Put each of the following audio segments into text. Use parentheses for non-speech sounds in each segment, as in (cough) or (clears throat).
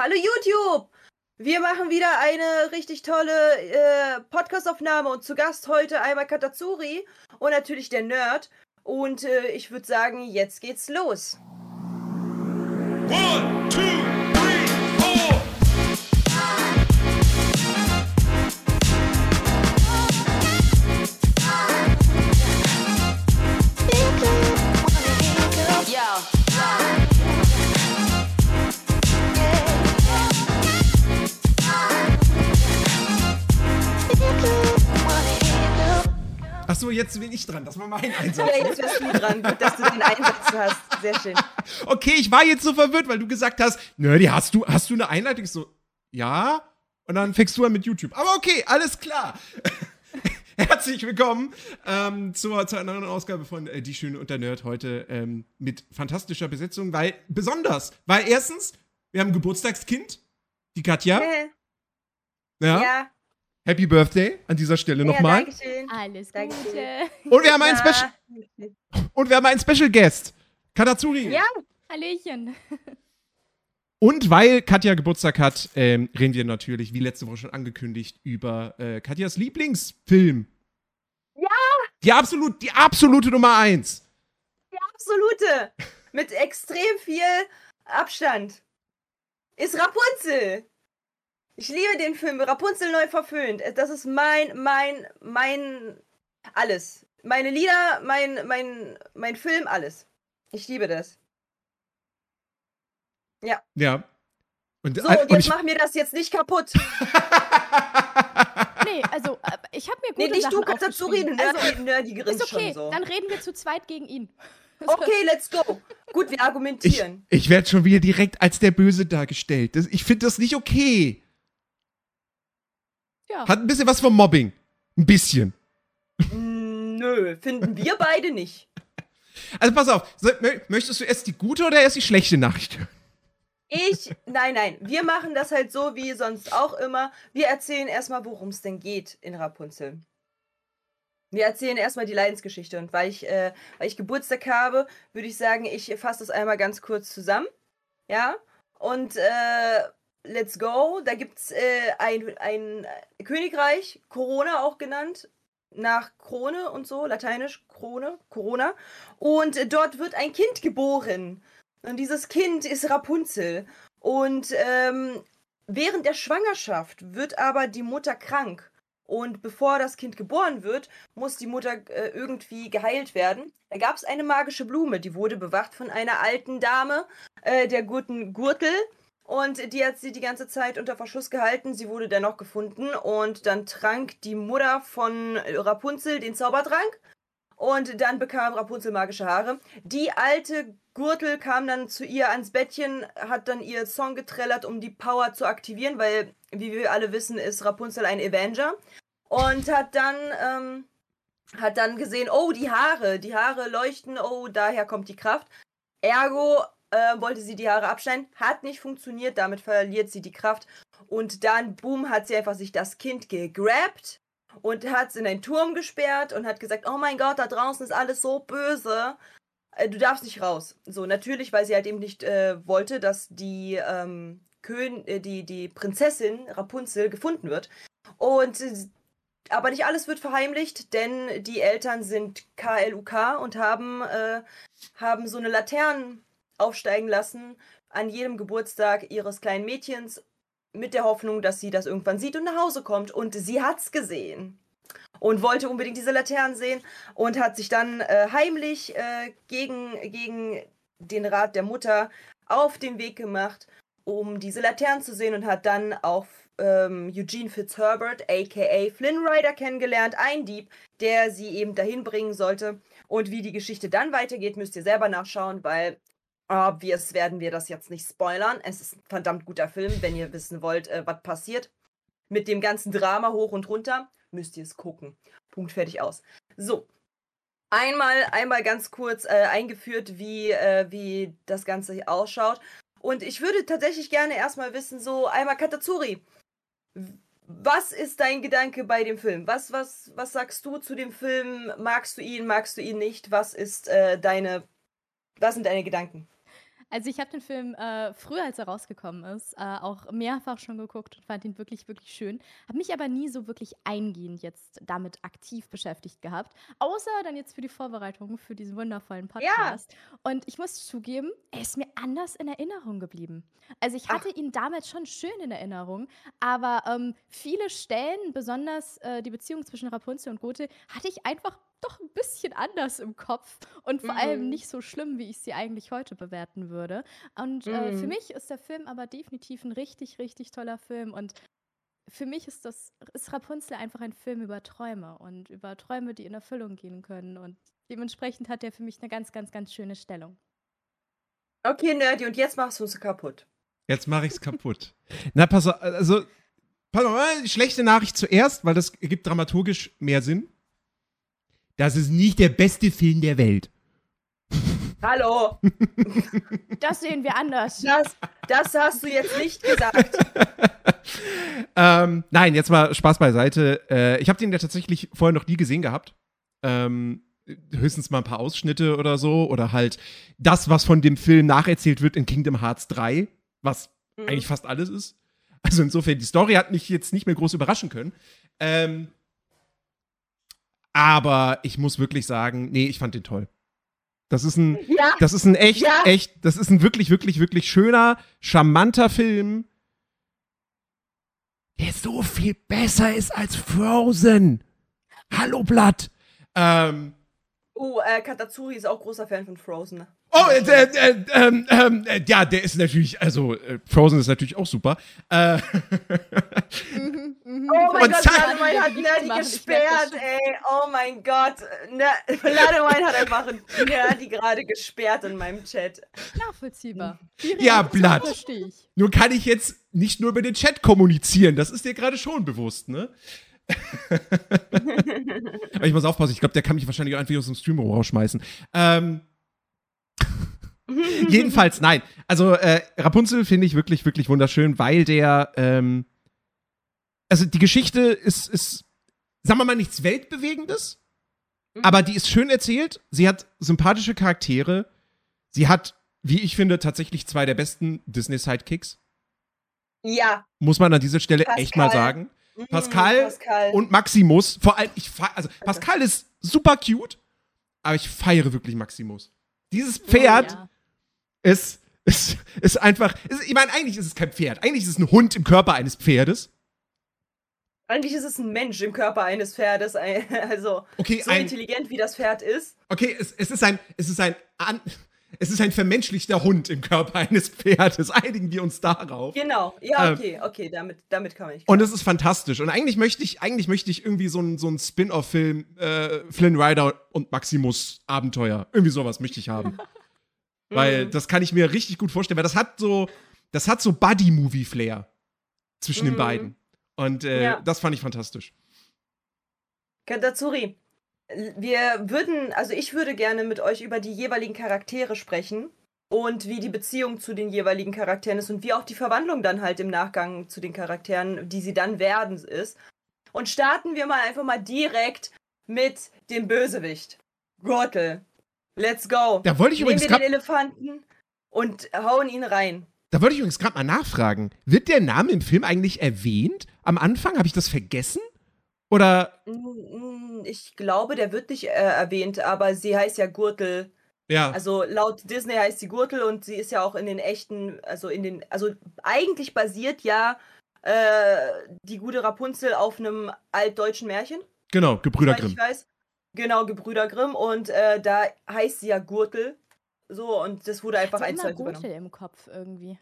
Hallo YouTube! Wir machen wieder eine richtig tolle äh, Podcast-Aufnahme und zu Gast heute einmal Katazuri und natürlich der Nerd. Und äh, ich würde sagen, jetzt geht's los. One, jetzt bin ich dran. Das war mein Einsatz. Ja, jetzt bist du dran. Gut, dass du den Einsatz hast. Sehr schön. Okay, ich war jetzt so verwirrt, weil du gesagt hast, Nerdy, hast du, hast du eine Einleitung? Ich so, ja. Und dann fängst du an mit YouTube. Aber okay, alles klar. (laughs) Herzlich willkommen ähm, zur, zur anderen Ausgabe von äh, Die Schöne und der Nerd heute ähm, mit fantastischer Besetzung, weil besonders, weil erstens, wir haben ein Geburtstagskind, die Katja. Äh, Ja. ja. Happy Birthday an dieser Stelle ja, nochmal. Dankeschön. Alles Dankeschön. Gute. Und wir haben einen Special und wir haben einen Special Guest, Katazuri. Ja, Hallöchen. Und weil Katja Geburtstag hat, ähm, reden wir natürlich, wie letzte Woche schon angekündigt, über äh, Katjas Lieblingsfilm. Ja! Die absolut, die absolute Nummer eins. absolute. Mit extrem viel Abstand. Ist Rapunzel. Ich liebe den Film. Rapunzel neu verföhnt. Das ist mein, mein, mein alles. Meine Lieder, mein, mein, mein Film, alles. Ich liebe das. Ja. Und, So, äh, und und jetzt ich, mach mir das jetzt nicht kaputt. (laughs) Nee, also, äh, ich habe mir gute Nee, nicht du, Sachen Katazuri, aufgeschrieben. nerdy, Also, nerdy grinst ist okay, schon so. dann reden wir zu zweit gegen ihn. (laughs) Okay, let's go. Gut, wir ich, argumentieren. ich werde schon wieder direkt als der Böse dargestellt. Das, ich finde das nicht okay. Ja. Hat ein bisschen was vom Mobbing. Ein bisschen. Mm, Nö, finden wir beide nicht. Also pass auf, möchtest du erst die gute oder erst die schlechte Nachricht hören? Ich, nein, nein, wir machen das halt so wie sonst auch immer. Wir erzählen erstmal, worum es denn geht in Rapunzel. Wir erzählen erstmal die Leidensgeschichte und weil ich, äh, weil ich Geburtstag habe, würde ich sagen, ich fasse das einmal ganz kurz zusammen. Ja, und äh, let's go. Da gibt es äh, ein, ein Königreich, Corona auch genannt, nach Krone und so, lateinisch Krone, Corona. Und äh, dort wird ein Kind geboren. Und dieses Kind ist Rapunzel. Und ähm, während der Schwangerschaft wird aber die Mutter krank. Und bevor das Kind geboren wird, muss die Mutter äh, irgendwie geheilt werden. Da gab es eine magische Blume, die wurde bewacht von einer alten Dame, äh, der guten Gürtel. Und die hat sie die ganze Zeit unter Verschluss gehalten. Sie wurde dennoch gefunden. Und dann trank die Mutter von Rapunzel den Zaubertrank. Und dann bekam Rapunzel magische Haare. Die alte Gürtel kam dann zu ihr ans Bettchen, hat dann ihr Song getrellert, um die Power zu aktivieren, weil, wie wir alle wissen, ist Rapunzel ein Avenger. Und hat dann, ähm, hat dann gesehen, oh, die Haare, die Haare leuchten, oh, daher kommt die Kraft. Ergo äh, wollte sie die Haare abschneiden, hat nicht funktioniert, damit verliert sie die Kraft. Und dann, boom, hat sie einfach sich das Kind gegrabt und hat es in einen Turm gesperrt und hat gesagt, oh mein Gott, da draußen ist alles so böse. Äh, Du darfst nicht raus. So, natürlich, weil sie halt eben nicht äh, wollte, dass die, ähm, Kön äh, die, die Prinzessin Rapunzel gefunden wird. Und aber nicht alles wird verheimlicht, denn die Eltern sind KLUK und haben, äh, haben so eine Laternen aufsteigen lassen an jedem Geburtstag ihres kleinen Mädchens mit der Hoffnung, dass sie das irgendwann sieht und nach Hause kommt. Und sie hat's gesehen und wollte unbedingt diese Laternen sehen und hat sich dann äh, heimlich äh, gegen, gegen den Rat der Mutter auf den Weg gemacht, um diese Laternen zu sehen und hat dann auch ähm, Eugene Fitzherbert, aka Flynn Rider, kennengelernt, ein Dieb, der sie eben dahin bringen sollte. Und wie die Geschichte dann weitergeht, müsst ihr selber nachschauen, weil obvious werden wir das jetzt nicht spoilern. Es ist ein verdammt guter Film, wenn ihr wissen wollt, äh, was passiert. Mit dem ganzen Drama hoch und runter müsst ihr es gucken. Punkt fertig aus. So. Einmal, einmal ganz kurz äh, eingeführt, wie, äh, wie das Ganze ausschaut. Und ich würde tatsächlich gerne erstmal wissen, so einmal Katazuri. Was ist dein Gedanke bei dem Film? Was, was, was sagst du zu dem Film? Magst du ihn, magst du ihn nicht? Was ist äh, deine, was sind deine Gedanken? Also ich habe den Film äh, früher, als er rausgekommen ist, äh, auch mehrfach schon geguckt und fand ihn wirklich, wirklich schön. Habe mich aber nie so wirklich eingehend jetzt damit aktiv beschäftigt gehabt. Außer dann jetzt für die Vorbereitung für diesen wundervollen Podcast. Ja. Und ich muss zugeben, er ist mir anders in Erinnerung geblieben. Also ich hatte Ach. ihn damals schon schön in Erinnerung, aber ähm, viele Stellen, besonders äh, die Beziehung zwischen Rapunzel und Gote, hatte ich einfach doch ein bisschen anders im Kopf und vor mhm. allem nicht so schlimm, wie ich sie eigentlich heute bewerten würde. Und mhm. äh, für mhm. mich ist der Film aber definitiv ein richtig, richtig toller Film und für mich ist das ist Rapunzel einfach ein Film über Träume und über Träume, die in Erfüllung gehen können und dementsprechend hat er für mich eine ganz, ganz, ganz schöne Stellung. Okay, Nerdy, und jetzt machst du es kaputt. Jetzt mache ich es kaputt. (laughs) Na, pass auf, also, pass auf, schlechte Nachricht zuerst, weil das gibt dramaturgisch mehr Sinn. Das ist nicht der beste Film der Welt. Hallo. (laughs) Das sehen wir anders. Das, das hast du jetzt nicht gesagt. (laughs) ähm, nein, jetzt mal Spaß beiseite. Äh, ich habe den ja tatsächlich vorher noch nie gesehen gehabt. Ähm, höchstens mal ein paar Ausschnitte oder so. Oder halt das, was von dem Film nacherzählt wird in Kingdom Hearts 3, was mhm. eigentlich fast alles ist. Also insofern, die Story hat mich jetzt nicht mehr groß überraschen können. Ähm, aber ich muss wirklich sagen, nee, ich fand den toll. Das ist ein, ja. das ist ein echt, ja. echt, das ist ein wirklich, wirklich, wirklich schöner, charmanter Film, der so viel besser ist als Frozen. Hallo Blatt. Ähm, oh, äh, Katatsuri ist auch großer Fan von Frozen. Oh, äh, äh, ähm, ähm, äh, ja, der ist natürlich, also äh, Frozen ist natürlich auch super. Äh, mhm, mhm. Oh mein Gott, Ladewein hat Nerdy gesperrt, ey. Oh mein Gott. (laughs) Ladewein hat einfach Nerdy gerade gesperrt in meinem Chat. Nachvollziehbar. Ja, Blatt. Nur kann ich jetzt nicht nur über den Chat kommunizieren. Das ist dir gerade schon bewusst, ne? (laughs) Aber ich muss aufpassen, ich glaube, der kann mich wahrscheinlich einfach aus dem Stream rausschmeißen. Ähm, (laughs) Jedenfalls, nein. Also äh, Rapunzel finde ich wirklich, wirklich wunderschön, weil der, ähm, also die Geschichte ist, ist, sagen wir mal, nichts Weltbewegendes, mhm. aber die ist schön erzählt. Sie hat sympathische Charaktere. Sie hat, wie ich finde, tatsächlich zwei der besten Disney-Sidekicks. Ja. Muss man an dieser Stelle Pascal. echt mal sagen. Mhm, Pascal, Pascal, und Maximus. Vor allem, ich also Pascal ist super cute, aber ich feiere wirklich Maximus. Dieses Pferd oh, ja ist, ist, ist einfach. Ist, ich meine, eigentlich ist es kein Pferd. Eigentlich ist es ein Hund im Körper eines Pferdes. Eigentlich ist es ein Mensch im Körper eines Pferdes. (laughs) Also okay, so ein, intelligent wie das Pferd ist. Okay, es, es ist ein. Es ist ein. An, es ist ein vermenschlichter Hund im Körper eines Pferdes. Einigen wir uns darauf. Genau. Ja, ähm, okay, okay, damit, damit kann nicht. Und es ist fantastisch. Und eigentlich möchte ich, eigentlich möchte ich irgendwie so einen so Spin-off-Film, äh, Flynn Rider und Maximus Abenteuer. Irgendwie sowas möchte ich haben. (laughs) Weil mhm. das kann ich mir richtig gut vorstellen, weil das hat so, das hat so Buddy-Movie-Flair zwischen mhm. den beiden. Und äh, ja. das fand ich fantastisch. Katatsuri, wir würden, also ich würde gerne mit euch über die jeweiligen Charaktere sprechen und wie die Beziehung zu den jeweiligen Charakteren ist und wie auch die Verwandlung dann halt im Nachgang zu den Charakteren, die sie dann werden, ist. Und starten wir mal einfach mal direkt mit dem Bösewicht. Gürtel. Let's go. Da wollte ich Nehmen übrigens wir den Elefanten und hauen ihn rein. Da wollte ich übrigens gerade mal nachfragen. Wird der Name im Film eigentlich erwähnt? Am Anfang? Habe ich das vergessen? Oder? Mm, mm, ich glaube, der wird nicht äh, erwähnt, aber sie heißt ja Gürtel. Ja. Also laut Disney heißt sie Gürtel und sie ist ja auch in den echten, also in den, also eigentlich basiert ja äh, die gute Rapunzel auf einem altdeutschen Märchen. Genau, Gebrüder Grimm. Ich weiß. Genau, Gebrüder Grimm und äh, da heißt sie ja Gurtel. So, und das wurde einfach ein zwei Gurtel im Kopf irgendwie.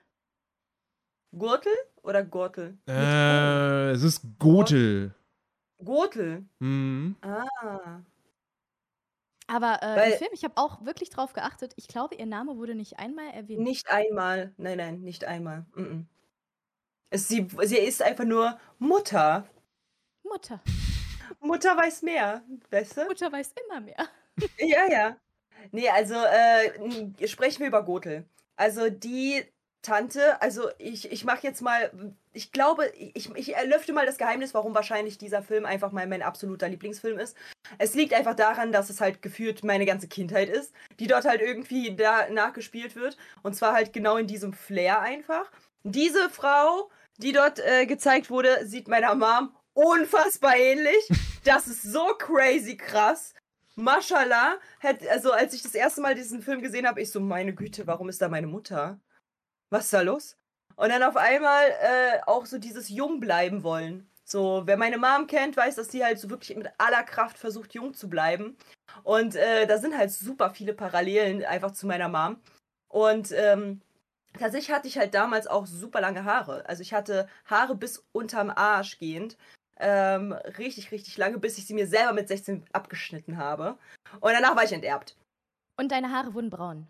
Gurtel oder Gurtel? Äh, es ist Gotel. Gurtel? Mhm. Ah. Aber äh, Weil, im Film, ich habe auch wirklich drauf geachtet, ich glaube, ihr Name wurde nicht einmal erwähnt. Nicht einmal. Nein, nein, nicht einmal. Mm -mm. Es, sie, sie ist einfach nur Mutter. Mutter. Mutter weiß mehr, weißt du? Mutter weiß immer mehr. ja, ja. Nee, also äh, sprechen wir über Gotel. Also die Tante, also ich, ich mache jetzt mal, ich glaube, ich, ich erlöfte mal das Geheimnis, warum wahrscheinlich dieser Film einfach mal mein absoluter Lieblingsfilm ist. Es liegt einfach daran, dass es halt gefühlt meine ganze Kindheit ist, die dort halt irgendwie da nachgespielt wird. Und zwar halt genau in diesem Flair einfach. Diese Frau, die dort äh, gezeigt wurde, sieht meiner Mom unfassbar ähnlich. (laughs) Das ist so crazy krass. Mashallah, also als ich das erste Mal diesen Film gesehen habe, ich so, meine Güte, warum ist da meine Mutter? Was ist da los? Und dann auf einmal äh, auch so dieses Jung bleiben wollen. So, wer meine Mom kennt, weiß, dass sie halt so wirklich mit aller Kraft versucht, jung zu bleiben. Und äh, da sind halt super viele Parallelen einfach zu meiner Mom. Und ähm, tatsächlich hatte ich halt damals auch super lange Haare. Also ich hatte Haare bis unterm Arsch gehend. Ähm, richtig, richtig lange, bis ich sie mir selber mit 16 abgeschnitten habe. Und danach war ich enterbt. Und deine Haare wurden braun.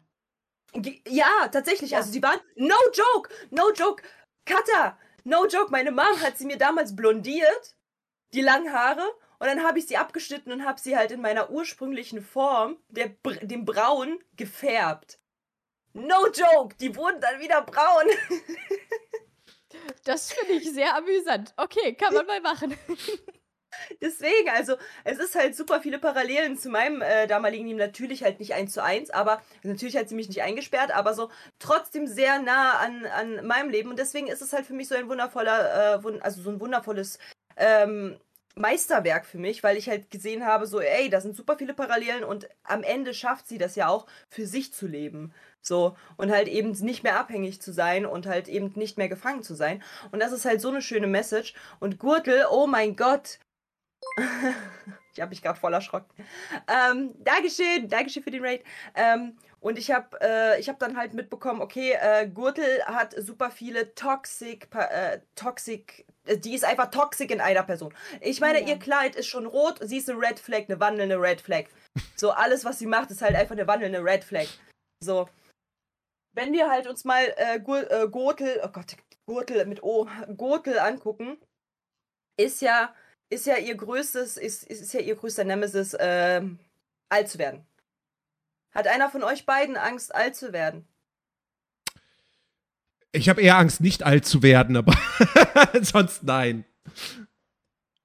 Ja, tatsächlich. Ja. Also sie waren. No joke! No joke! Cutter! No joke! Meine Mom hat sie mir damals blondiert, die langen Haare, und dann habe ich sie abgeschnitten und habe sie halt in meiner ursprünglichen Form, der, dem Braun, gefärbt. No joke! Die wurden dann wieder braun. (laughs) Das finde ich sehr amüsant. Okay, kann man mal machen. (laughs) Deswegen, also es ist halt super viele Parallelen zu meinem äh, damaligen Team. Natürlich halt nicht eins zu eins, aber natürlich hat sie mich nicht eingesperrt, aber so trotzdem sehr nah an, an meinem Leben. Und deswegen ist es halt für mich so ein wundervoller, äh, also so ein wundervolles ähm, Meisterwerk für mich, weil ich halt gesehen habe, so, ey, da sind super viele Parallelen und am Ende schafft sie das ja auch, für sich zu leben. So, und halt eben nicht mehr abhängig zu sein und halt eben nicht mehr gefangen zu sein. Und das ist halt so eine schöne Message. Und Gürtel, oh mein Gott. Ich habe mich gerade voll erschrocken. Ähm, Dankeschön, Dankeschön für den Raid. Ähm, und ich habe äh, hab dann halt mitbekommen, okay, äh, Gürtel hat super viele Toxic, äh, Toxic, äh, die ist einfach toxic in einer Person. Ich meine, ja. ihr Kleid ist schon rot, sie ist eine Red Flag, eine wandelnde Red Flag. So, alles, was sie macht, ist halt einfach eine wandelnde Red Flag. So wenn wir halt uns mal äh, äh, Gürtel, oh Gott, Gürtel mit O, Gürtel angucken, ist ja, ist ja ihr größtes, ist, ist ja ihr größter Nemesis, äh, alt zu werden. Hat einer von euch beiden Angst, alt zu werden? Ich habe eher Angst, nicht alt zu werden, aber (laughs) sonst nein.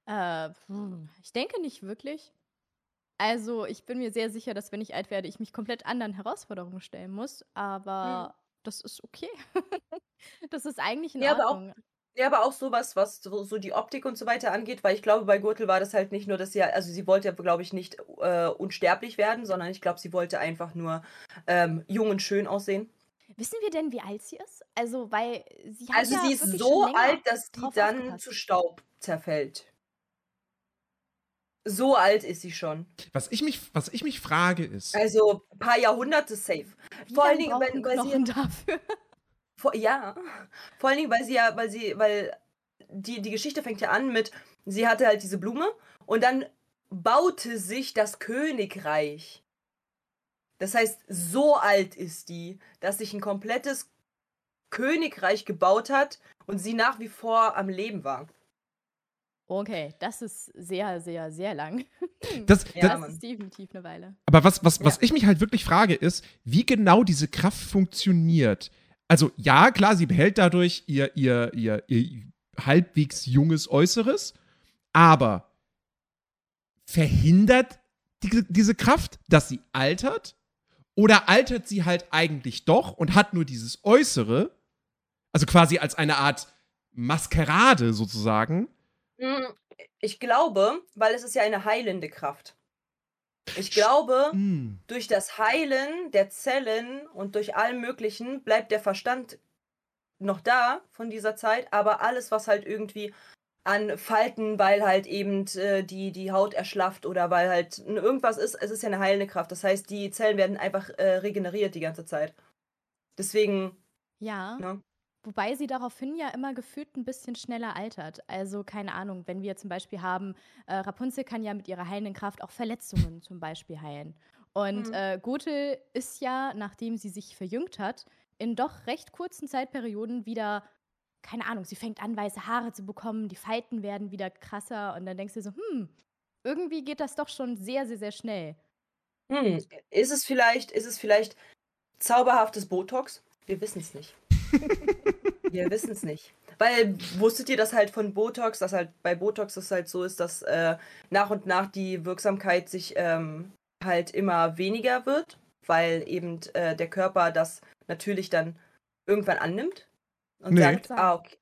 Äh, ich denke nicht wirklich. Also, ich bin mir sehr sicher, dass wenn ich alt werde, ich mich komplett anderen Herausforderungen stellen muss. Aber hm. das ist okay. (laughs) das ist eigentlich in ja, Ordnung. Aber auch, ja, aber auch sowas, was so, so, die Optik und so weiter angeht, weil ich glaube, bei Gürtel war das halt nicht nur, dass sie, also sie wollte ja, glaube ich, nicht äh, unsterblich werden, sondern ich glaube, sie wollte einfach nur ähm, jung und schön aussehen. Wissen wir denn, wie alt sie ist? Also, weil sie hat Also, ja sie ist so alt, dass sie dann aufgepasst. zu Staub zerfällt. So alt ist sie schon. Was ich mich, was ich mich frage ist. Also ein paar Jahrhunderte safe. Wie vor allen Dingen, wenn, weil sie dafür. Vor, ja. Vor allen Dingen, weil sie ja, weil sie, weil die, die Geschichte fängt ja an mit, sie hatte halt diese Blume und dann baute sich das Königreich. Das heißt, so alt ist die, dass sich ein komplettes Königreich gebaut hat und sie nach wie vor am Leben war. Okay, das ist sehr, sehr, sehr lang. (laughs) Das, ja, das ist definitiv eine Weile. Aber was, was, was ich mich halt wirklich frage, ist, wie genau diese Kraft funktioniert. Also, ja, klar, sie behält dadurch ihr, ihr, ihr, ihr halbwegs junges Äußeres, aber verhindert die, diese Kraft, dass sie altert? Oder altert sie halt eigentlich doch und hat nur dieses Äußere, also quasi als eine Art Maskerade sozusagen, hm, ich glaube, weil es ist ja eine heilende Kraft. Ich glaube, mm. durch das Heilen der Zellen und durch allem Möglichen bleibt der Verstand noch da von dieser Zeit, aber alles, was halt irgendwie an Falten, weil halt eben äh, die, die Haut erschlafft oder weil halt irgendwas ist, es ist ja eine heilende Kraft. Das heißt, die Zellen werden einfach äh, regeneriert die ganze Zeit. Deswegen. Ja. Ne? Wobei sie daraufhin ja immer gefühlt ein bisschen schneller altert. Also keine Ahnung, wenn wir zum Beispiel haben, äh, Rapunzel kann ja mit ihrer heilenden Kraft auch Verletzungen zum Beispiel heilen. Und mhm. äh, Gothel ist ja, nachdem sie sich verjüngt hat, in doch recht kurzen Zeitperioden wieder, keine Ahnung, sie fängt an, weiße Haare zu bekommen, die Falten werden wieder krasser und dann denkst du so, hm, irgendwie geht das doch schon sehr, sehr, sehr schnell. Hm, ist es vielleicht, ist es vielleicht zauberhaftes Botox? Wir wissen es nicht. Wir wissen es nicht. weil wusstet ihr, dass halt von Botox, dass halt bei Botox es halt so ist, dass äh, nach und nach die Wirksamkeit sich ähm, halt immer weniger wird, weil eben äh, der Körper das natürlich dann irgendwann annimmt und Nee. sagt, ah, okay.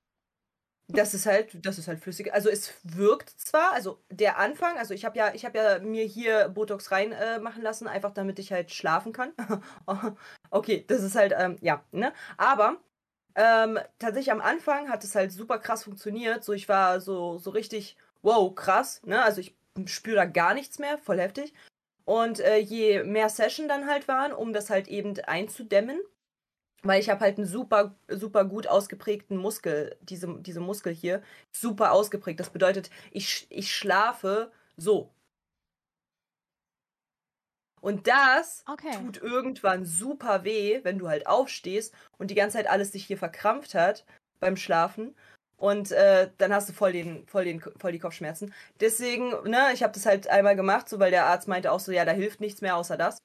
Das ist halt, das ist halt flüssig. Also es wirkt zwar, also der Anfang, also ich habe ja, ich habe ja mir hier Botox rein äh, machen lassen, einfach damit ich halt schlafen kann. (laughs) okay, das ist halt, ähm, ja, ne? Aber ähm, tatsächlich am Anfang hat es halt super krass funktioniert. So, ich war so, so richtig, wow, krass, ne? Also ich spüre da gar nichts mehr, voll heftig. Und äh, je mehr Session dann halt waren, um das halt eben einzudämmen, weil ich habe halt einen super, super gut ausgeprägten Muskel, diese, diese Muskel hier, super ausgeprägt. Das bedeutet, ich, ich schlafe so. Und das Okay. tut irgendwann super weh, wenn du halt aufstehst und die ganze Zeit alles sich hier verkrampft hat beim Schlafen. Und äh, dann hast du voll, den, voll, den, voll die Kopfschmerzen. Deswegen, ne, ich habe das halt einmal gemacht, so weil der Arzt meinte auch so, ja, da hilft nichts mehr außer das.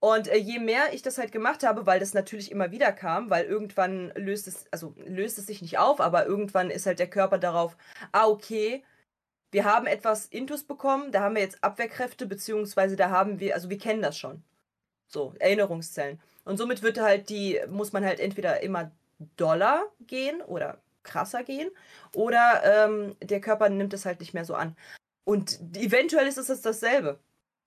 Und äh, je mehr ich das halt gemacht habe, weil das natürlich immer wieder kam, weil irgendwann löst es, also löst es sich nicht auf, aber irgendwann ist halt der Körper darauf, ah, okay, wir haben etwas Intus bekommen, da haben wir jetzt Abwehrkräfte, beziehungsweise da haben wir, also wir kennen das schon. So, Erinnerungszellen. Und somit wird halt die, muss man halt entweder immer doller gehen oder krasser gehen, oder ähm, der Körper nimmt es halt nicht mehr so an. Und eventuell ist es das dasselbe.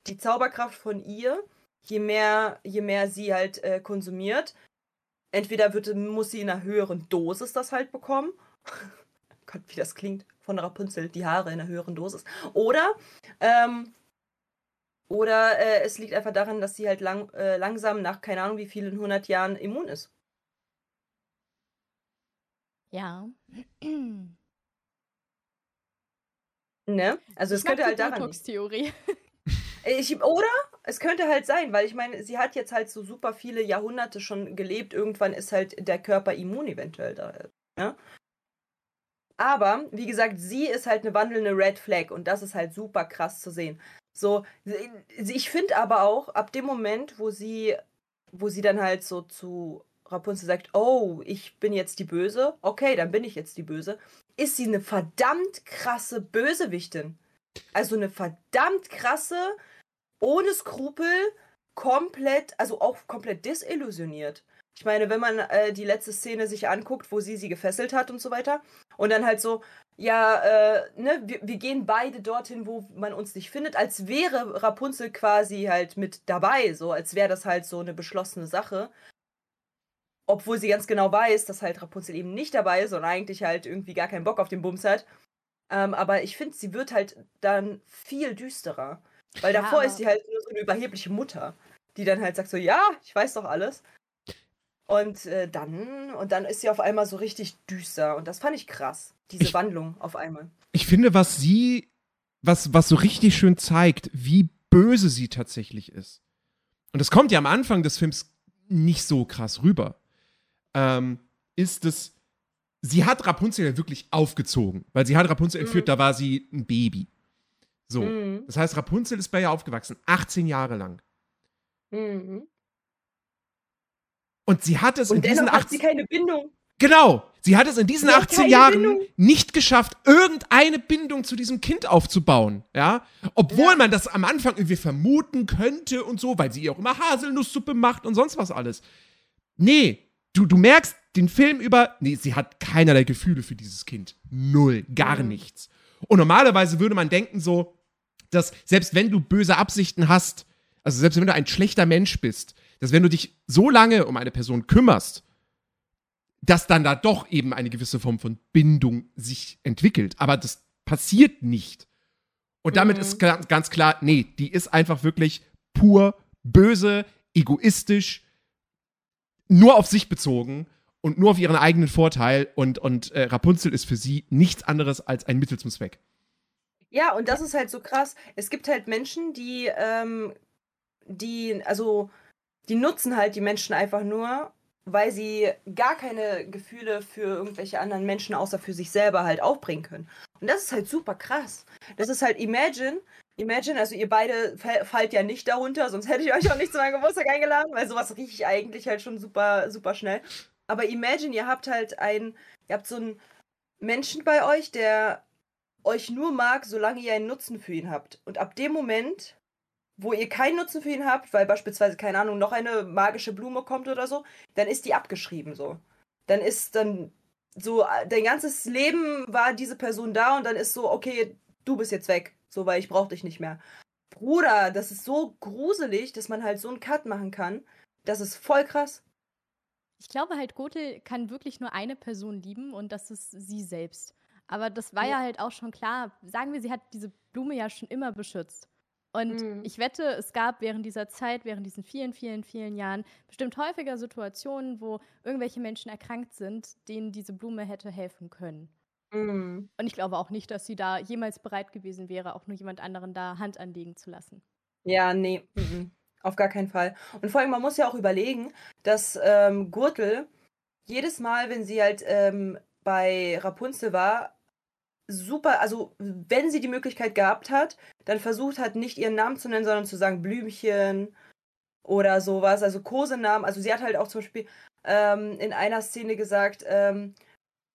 Die Zauberkraft von ihr, je mehr, je mehr sie halt äh, konsumiert, entweder wird, muss sie in einer höheren Dosis das halt bekommen. (laughs) Gott, wie das klingt von Rapunzel, die Haare in einer höheren Dosis. Oder, ähm, oder äh, es liegt einfach daran, dass sie halt lang, äh, langsam nach keine Ahnung wie vielen hundert Jahren immun ist. Ja. Ne? Also es Ich mag könnte halt daran. Botox-Theorie. Ich, oder es könnte halt sein, weil ich meine, sie hat jetzt halt so super viele Jahrhunderte schon gelebt. Irgendwann ist halt der Körper immun eventuell da. Ne? Aber, wie gesagt, sie ist halt eine wandelnde Red Flag und das ist halt super krass zu sehen. So, ich finde aber auch, ab dem Moment, wo sie, wo sie dann halt so zu Rapunzel sagt, oh, ich bin jetzt die Böse, okay, dann bin ich jetzt die Böse, ist sie eine verdammt krasse Bösewichtin. Also eine verdammt krasse, ohne Skrupel, komplett, also auch komplett desillusioniert. Ich meine, wenn man äh, die letzte Szene sich anguckt, wo sie sie gefesselt hat und so weiter, und dann halt so, ja, äh, ne, wir, wir gehen beide dorthin, wo man uns nicht findet, als wäre Rapunzel quasi halt mit dabei, so als wäre das halt so eine beschlossene Sache. Obwohl sie ganz genau weiß, dass halt Rapunzel eben nicht dabei ist und eigentlich halt irgendwie gar keinen Bock auf den Bums hat. Ähm, aber ich finde, sie wird halt dann viel düsterer. Weil davor ist sie halt nur so eine überhebliche Mutter, die dann halt sagt so, ja, ich weiß doch alles. Und äh, dann, und dann ist sie auf einmal so richtig düster. Und das fand ich krass, diese Ich- Wandlung auf einmal. Ich finde, was sie, was, was so richtig schön zeigt, wie böse sie tatsächlich ist. Und das kommt ja am Anfang des Films nicht so krass rüber. Ähm, ist es, sie hat Rapunzel ja wirklich aufgezogen, weil sie hat Rapunzel Mhm. entführt, da war sie ein Baby. So. Mhm. Das heißt, Rapunzel ist bei ihr aufgewachsen, 18 Jahre lang. Mhm. Und sie hat es in Und diesen dennoch hat sie 18 keine Bindung. Genau. Sie hat es in diesen Sie hat 18 keine Jahren Bindung. nicht geschafft, irgendeine Bindung zu diesem Kind aufzubauen. Ja. Obwohl Ja. man das am Anfang irgendwie vermuten könnte und so, weil sie ihr auch immer Haselnusssuppe macht und sonst was alles. Nee. Du, du merkst den Film über, nee, sie hat keinerlei Gefühle für dieses Kind. Null. Gar Mhm. nichts. Und normalerweise würde man denken so, dass selbst wenn du böse Absichten hast, also selbst wenn du ein schlechter Mensch bist, dass wenn du dich so lange um eine Person kümmerst, dass dann da doch eben eine gewisse Form von Bindung sich entwickelt. Aber das passiert nicht. Und damit Mhm. ist ga- ganz klar, nee, die ist einfach wirklich pur böse, egoistisch, nur auf sich bezogen und nur auf ihren eigenen Vorteil. Und, und äh, Rapunzel ist für sie nichts anderes als ein Mittel zum Zweck. Ja, und das ist halt so krass. Es gibt halt Menschen, die, ähm, die, also, die nutzen halt die Menschen einfach nur, weil sie gar keine Gefühle für irgendwelche anderen Menschen außer für sich selber halt aufbringen können. Und das ist halt super krass. Das ist halt Imagine. Imagine, also ihr beide fa- fallt ja nicht darunter, sonst hätte ich euch auch nicht zu meinem Geburtstag eingeladen, weil sowas rieche ich eigentlich halt schon super, super schnell. Aber Imagine, ihr habt halt ein, ihr habt so ein, Menschen bei euch, der euch nur mag, solange ihr einen Nutzen für ihn habt. Und ab dem Moment, wo ihr keinen Nutzen für ihn habt, weil beispielsweise, keine Ahnung, noch eine magische Blume kommt oder so, dann ist die abgeschrieben so. Dann ist dann so, dein ganzes Leben war diese Person da und dann ist so, okay, du bist jetzt weg. So, weil ich brauch dich nicht mehr. Bruder, das ist so gruselig, dass man halt so einen Cut machen kann. Das ist voll krass. Ich glaube halt, Gothel kann wirklich nur eine Person lieben und das ist sie selbst. Aber das war ja. ja halt auch schon klar. Sagen wir, sie hat diese Blume ja schon immer beschützt. Und mhm. ich wette, es gab während dieser Zeit, während diesen vielen, vielen, vielen Jahren bestimmt häufiger Situationen, wo irgendwelche Menschen erkrankt sind, denen diese Blume hätte helfen können. Mhm. Und ich glaube auch nicht, dass sie da jemals bereit gewesen wäre, auch nur jemand anderen da Hand anlegen zu lassen. Ja, nee, mhm. auf gar keinen Fall. Und vor allem, man muss ja auch überlegen, dass ähm, Gürtel jedes Mal, wenn sie halt ähm, bei Rapunzel war, super, also wenn sie die Möglichkeit gehabt hat, dann versucht hat, nicht ihren Namen zu nennen, sondern zu sagen Blümchen oder sowas, also Kosenamen. Also sie hat halt auch zum Beispiel ähm, in einer Szene gesagt, ähm,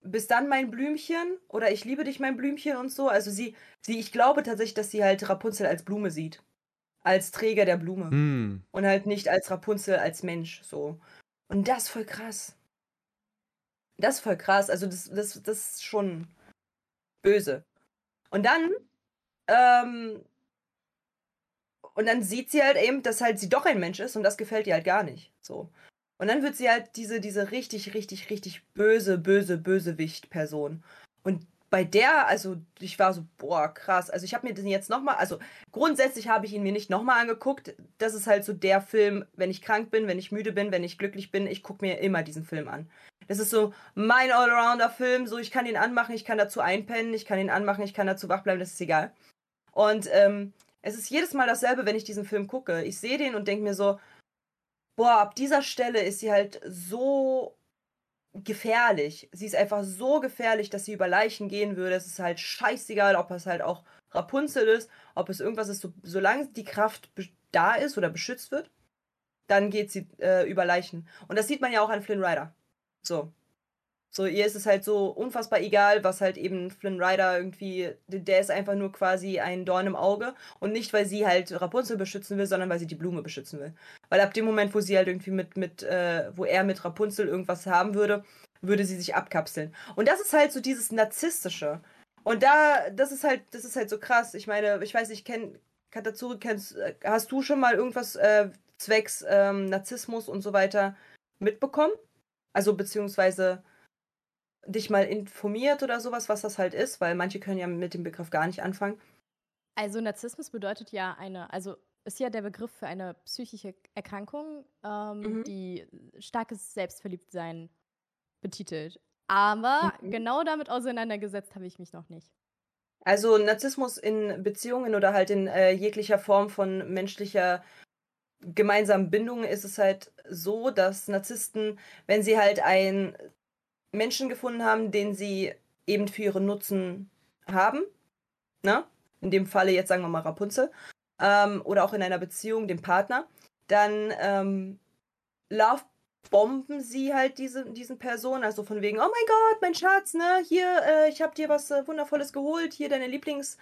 bis dann mein Blümchen oder ich liebe dich mein Blümchen und so. Also sie, sie, ich glaube tatsächlich, dass sie halt Rapunzel als Blume sieht. Als Träger der Blume. Mm. Und halt nicht als Rapunzel als Mensch so. Und das ist voll krass. Das ist voll krass. Also das, das, das ist schon böse. Und dann, ähm, und dann sieht sie halt eben, dass halt sie doch ein Mensch ist und das gefällt ihr halt gar nicht. So. Und dann wird sie halt diese, diese richtig, richtig, richtig böse, böse, Bösewicht-Person. Und bei der, also ich war so, boah, krass. Also ich habe mir den jetzt nochmal, also grundsätzlich habe ich ihn mir nicht nochmal angeguckt. Das ist halt so der Film, wenn ich krank bin, wenn ich müde bin, wenn ich glücklich bin, ich gucke mir immer diesen Film an. Das ist so mein Allrounder-Film, so ich kann ihn anmachen, ich kann dazu einpennen, ich kann ihn anmachen, ich kann dazu wach bleiben, das ist egal. Und ähm, es ist jedes Mal dasselbe, wenn ich diesen Film gucke. Ich sehe den und denke mir so, boah, ab dieser Stelle ist sie halt so gefährlich. Sie ist einfach so gefährlich, dass sie über Leichen gehen würde. Es ist halt scheißegal, ob es halt auch Rapunzel ist, ob es irgendwas ist. So, solange die Kraft da ist oder beschützt wird, dann geht sie äh, über Leichen. Und das sieht man ja auch an Flynn Rider. So. So, ihr ist es halt so unfassbar egal, was halt eben Flynn Rider irgendwie, der ist einfach nur quasi ein Dorn im Auge. Und nicht, weil sie halt Rapunzel beschützen will, sondern weil sie die Blume beschützen will. Weil ab dem Moment, wo sie halt irgendwie mit, mit, äh, wo er mit Rapunzel irgendwas haben würde, würde sie sich abkapseln. Und das ist halt so dieses Narzisstische. Und da, das ist halt, das ist halt so krass. Ich meine, ich weiß nicht, kenn, Katazuri, kennst, äh, hast du schon mal irgendwas äh, zwecks ähm, Narzissmus und so weiter mitbekommen? Also beziehungsweise dich mal informiert oder sowas, was das halt ist, weil manche können ja mit dem Begriff gar nicht anfangen. Also Narzissmus bedeutet ja eine, also ist ja der Begriff für eine psychische Erkrankung, ähm, mhm. die starkes Selbstverliebtsein betitelt. Aber mhm. genau damit auseinandergesetzt habe ich mich noch nicht. Also Narzissmus in Beziehungen oder halt in äh, jeglicher Form von menschlicher gemeinsamen Bindung ist es halt so, dass Narzissten, wenn sie halt ein Menschen gefunden haben, den sie eben für ihren Nutzen haben. Ne? In dem Falle jetzt sagen wir mal Rapunzel. Ähm, oder auch in einer Beziehung, dem Partner. Dann ähm, bomben sie halt diese, diesen Personen, also von wegen, oh mein Gott, mein Schatz, ne, hier, äh, ich hab dir was äh, Wundervolles geholt, hier deine Lieblings,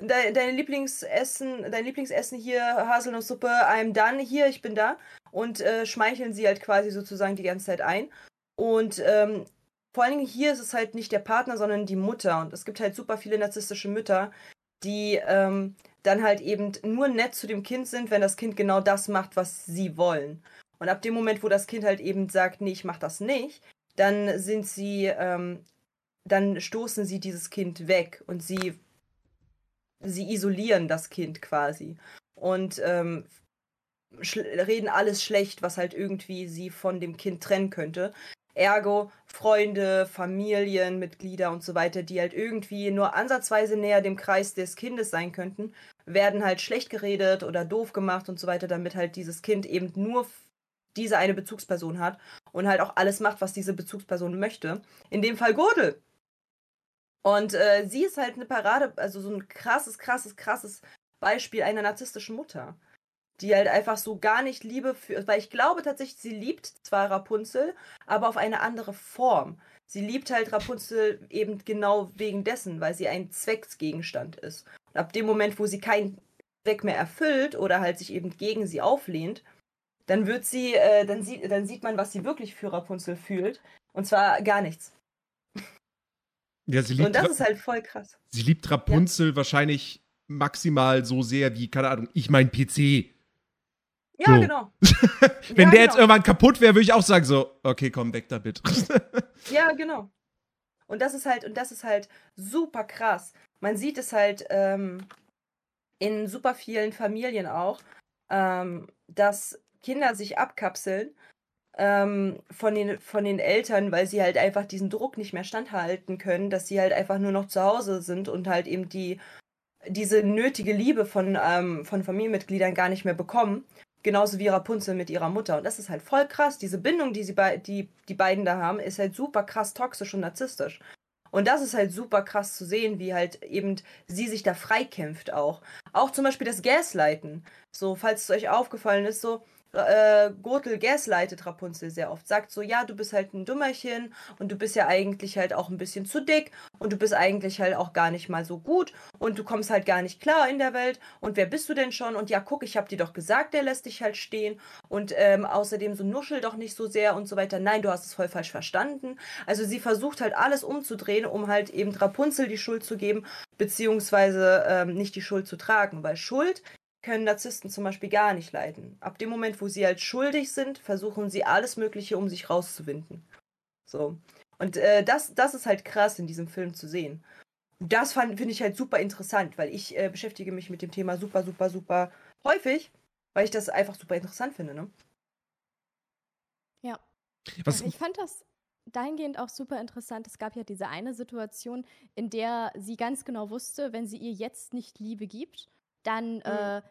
de, deine Lieblingsessen, dein Lieblingsessen hier, Haselnusssuppe, I'm done, hier, ich bin da. Und äh, schmeicheln sie halt quasi sozusagen die ganze Zeit ein. Und ähm, vor allen Dingen hier ist es halt nicht der Partner, sondern die Mutter. Und es gibt halt super viele narzisstische Mütter, die ähm, dann halt eben nur nett zu dem Kind sind, wenn das Kind genau das macht, was sie wollen. Und ab dem Moment, wo das Kind halt eben sagt, nee, ich mach das nicht, dann sind sie, ähm, dann stoßen sie dieses Kind weg und sie, sie isolieren das Kind quasi. Und ähm, reden alles schlecht, was halt irgendwie sie von dem Kind trennen könnte. Ergo Freunde, Familienmitglieder und so weiter, die halt irgendwie nur ansatzweise näher dem Kreis des Kindes sein könnten, werden halt schlecht geredet oder doof gemacht und so weiter, damit halt dieses Kind eben nur diese eine Bezugsperson hat und halt auch alles macht, was diese Bezugsperson möchte. In dem Fall Gurdel. Und äh, sie ist halt eine Parade, also so ein krasses, krasses, krasses Beispiel einer narzisstischen Mutter die halt einfach so gar nicht Liebe für, weil ich glaube tatsächlich, sie liebt zwar Rapunzel, aber auf eine andere Form. Sie liebt halt Rapunzel eben genau wegen dessen, weil sie ein Zwecksgegenstand ist. Und ab dem Moment, wo sie keinen Zweck mehr erfüllt oder halt sich eben gegen sie auflehnt, dann wird sie, äh, dann, sieht, dann sieht man, was sie wirklich für Rapunzel fühlt. Und zwar gar nichts. Ja, sie liebt Und das ist halt voll krass. Sie liebt Rapunzel wahrscheinlich maximal so sehr wie, keine Ahnung, ich mein PC. Ja, So. genau. (laughs) Wenn ja, der jetzt genau. irgendwann kaputt wäre, würde ich auch sagen so, okay, komm, weg damit. (laughs) Ja, genau. Und das ist halt, und das ist halt super krass. Man sieht es halt ähm, in super vielen Familien auch, ähm, dass Kinder sich abkapseln ähm, von, den, von den Eltern, weil sie halt einfach diesen Druck nicht mehr standhalten können, dass sie halt einfach nur noch zu Hause sind und halt eben die diese nötige Liebe von, ähm, von Familienmitgliedern gar nicht mehr bekommen. Genauso wie Rapunzel mit ihrer Mutter. Und das ist halt voll krass. Diese Bindung, die sie bei, die, die beiden da haben, ist halt super krass toxisch und narzisstisch. Und das ist halt super krass zu sehen, wie halt eben sie sich da freikämpft auch. Auch zum Beispiel das Gaslighten. So, falls es euch aufgefallen ist, so, äh, Gothel gaslightet Rapunzel sehr oft. Sagt so, ja, du bist halt ein Dummerchen und du bist ja eigentlich halt auch ein bisschen zu dick und du bist eigentlich halt auch gar nicht mal so gut und du kommst halt gar nicht klar in der Welt und wer bist du denn schon? Und ja, guck, ich hab dir doch gesagt, der lässt dich halt stehen und ähm, außerdem so nuschel doch nicht so sehr und so weiter. Nein, du hast es voll falsch verstanden. Also sie versucht halt alles umzudrehen, um halt eben Rapunzel die Schuld zu geben, beziehungsweise ähm, nicht die Schuld zu tragen, weil Schuld können Narzissten zum Beispiel gar nicht leiden. Ab dem Moment, wo sie halt schuldig sind, versuchen sie alles Mögliche, um sich rauszuwinden. So. Und äh, das, das ist halt krass in diesem Film zu sehen. Und Das fand- finde ich halt super interessant, weil ich äh, beschäftige mich mit dem Thema super, super, super häufig, weil ich das einfach super interessant finde. Ne? Was, Also ich fand das dahingehend auch super interessant. Es gab ja diese eine Situation, in der sie ganz genau wusste, wenn sie ihr jetzt nicht Liebe gibt, dann äh,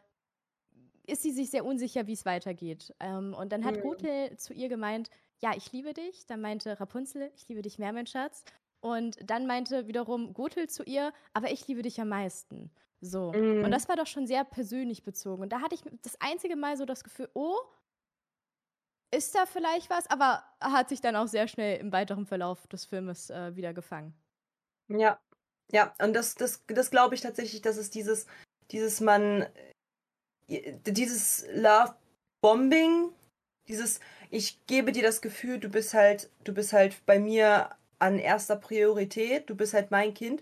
ist sie sich sehr unsicher, wie es weitergeht. Ähm, und dann hat Mhm. Gothel zu ihr gemeint, ja, ich liebe dich. Dann meinte Rapunzel, ich liebe dich mehr, mein Schatz. Und dann meinte wiederum Gothel zu ihr, aber ich liebe dich am meisten. So. Mhm. Und das war doch schon sehr persönlich bezogen. Und da hatte ich das einzige Mal so das Gefühl, oh, ist da vielleicht was? Aber hat sich dann auch sehr schnell im weiteren Verlauf des Filmes äh, wieder gefangen. Ja, ja, und das, das, das glaube ich tatsächlich, dass es dieses, dieses man, dieses Love-Bombing, dieses, ich gebe dir das Gefühl, du bist halt, du bist halt bei mir an erster Priorität, du bist halt mein Kind,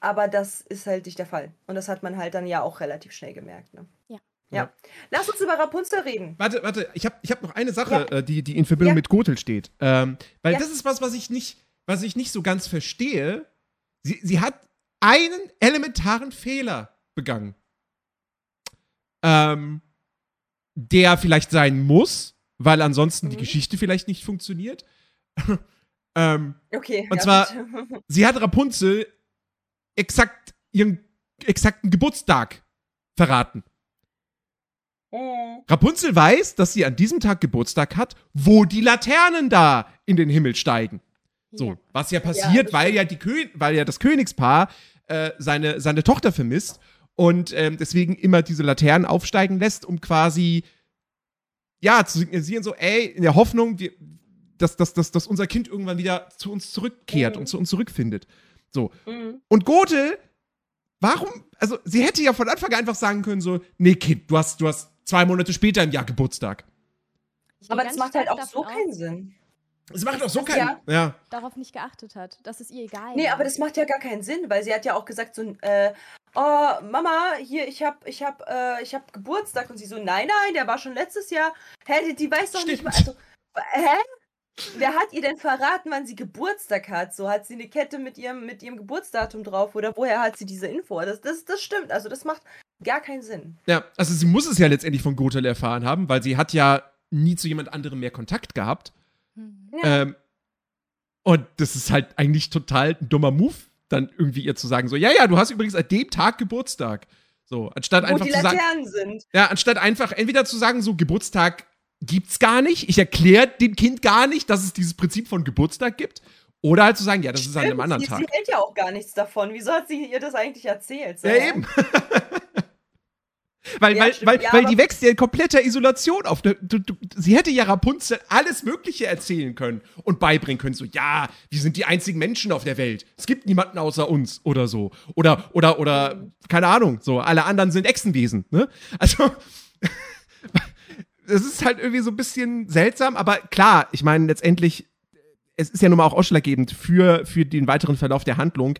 aber das ist halt nicht der Fall. Und das hat man halt dann ja auch relativ schnell gemerkt. Ne? Ja. Ja. Lass uns über Rapunzel reden. Warte, warte, ich habe ich hab noch eine Sache, Ja. äh, die, die in Verbindung Ja. mit Gothel steht. Ähm, weil Ja. das ist was, was ich nicht, was ich nicht so ganz verstehe. Sie, sie hat einen elementaren Fehler begangen. Ähm, der vielleicht sein muss, weil ansonsten die Mhm. Geschichte vielleicht nicht funktioniert. (laughs) ähm, Okay. Und ja, zwar- bitte. (laughs) sie hat Rapunzel exakt ihren exakten Geburtstag verraten. Mhm. Rapunzel weiß, dass sie an diesem Tag Geburtstag hat, wo die Laternen da in den Himmel steigen. So, Ja. was ja passiert, das weil ja die Kö weil ja das Königspaar äh, seine, seine Tochter vermisst und ähm, deswegen immer diese Laternen aufsteigen lässt, um quasi ja zu signalisieren, so, ey, in der Hoffnung, wir, dass, dass, dass, dass unser Kind irgendwann wieder zu uns zurückkehrt Mhm. und zu uns zurückfindet. So. Mhm. Und Gothel, warum, also sie hätte ja von Anfang an einfach sagen können, so, nee, Kind, du hast, du hast zwei Monate später im Jahr Geburtstag. Ich Aber das macht halt auch so keinen aus, Sinn. Es macht doch so Ja. keinen. Ja. Darauf nicht geachtet hat, dass es ihr egal Nee, aber das macht ja gar keinen Sinn, weil sie hat ja auch gesagt so, äh, oh, Mama, hier, ich hab, ich hab, äh, ich hab Geburtstag. Und sie so, nein, nein, der war schon letztes Jahr. Hä, die, die weiß doch nicht Stimmt. mal, also, hä? Wer hat ihr denn verraten, wann sie Geburtstag hat? So, hat sie eine Kette mit ihrem, mit ihrem Geburtsdatum drauf oder woher hat sie diese Info? Das, das, das stimmt, also das macht gar keinen Sinn. Ja, also sie muss es ja letztendlich von Gothel erfahren haben, weil sie hat ja nie zu jemand anderem mehr Kontakt gehabt. Hm. Ja. Ähm, und das ist halt eigentlich total ein dummer Move, dann irgendwie ihr zu sagen, so, ja, ja, du hast übrigens an dem Tag Geburtstag. So, anstatt Wo einfach die zu sagen, sind. ja, anstatt einfach entweder zu sagen, so, Geburtstag gibt's gar nicht, ich erkläre dem Kind gar nicht, dass es dieses Prinzip von Geburtstag gibt, oder halt zu sagen, ja, das ist an einem Stimmt, anderen sie, Tag. Sie hält ja auch gar nichts davon. Wieso hat sie ihr das eigentlich erzählt? So, Ja, hä? eben. (laughs) Weil, Ja, weil, stimmt. weil, Ja, weil die wächst ja in kompletter Isolation auf. Du, du, du, sie hätte ja Rapunzel alles Mögliche erzählen können und beibringen können. So, ja, wir sind die einzigen Menschen auf der Welt. Es gibt niemanden außer uns oder so. Oder, oder, oder, keine Ahnung, so, alle anderen sind Echsenwesen, ne? Also. (laughs) Es ist halt irgendwie so ein bisschen seltsam, aber klar, ich meine, letztendlich, es ist ja nun mal auch ausschlaggebend für, für den weiteren Verlauf der Handlung,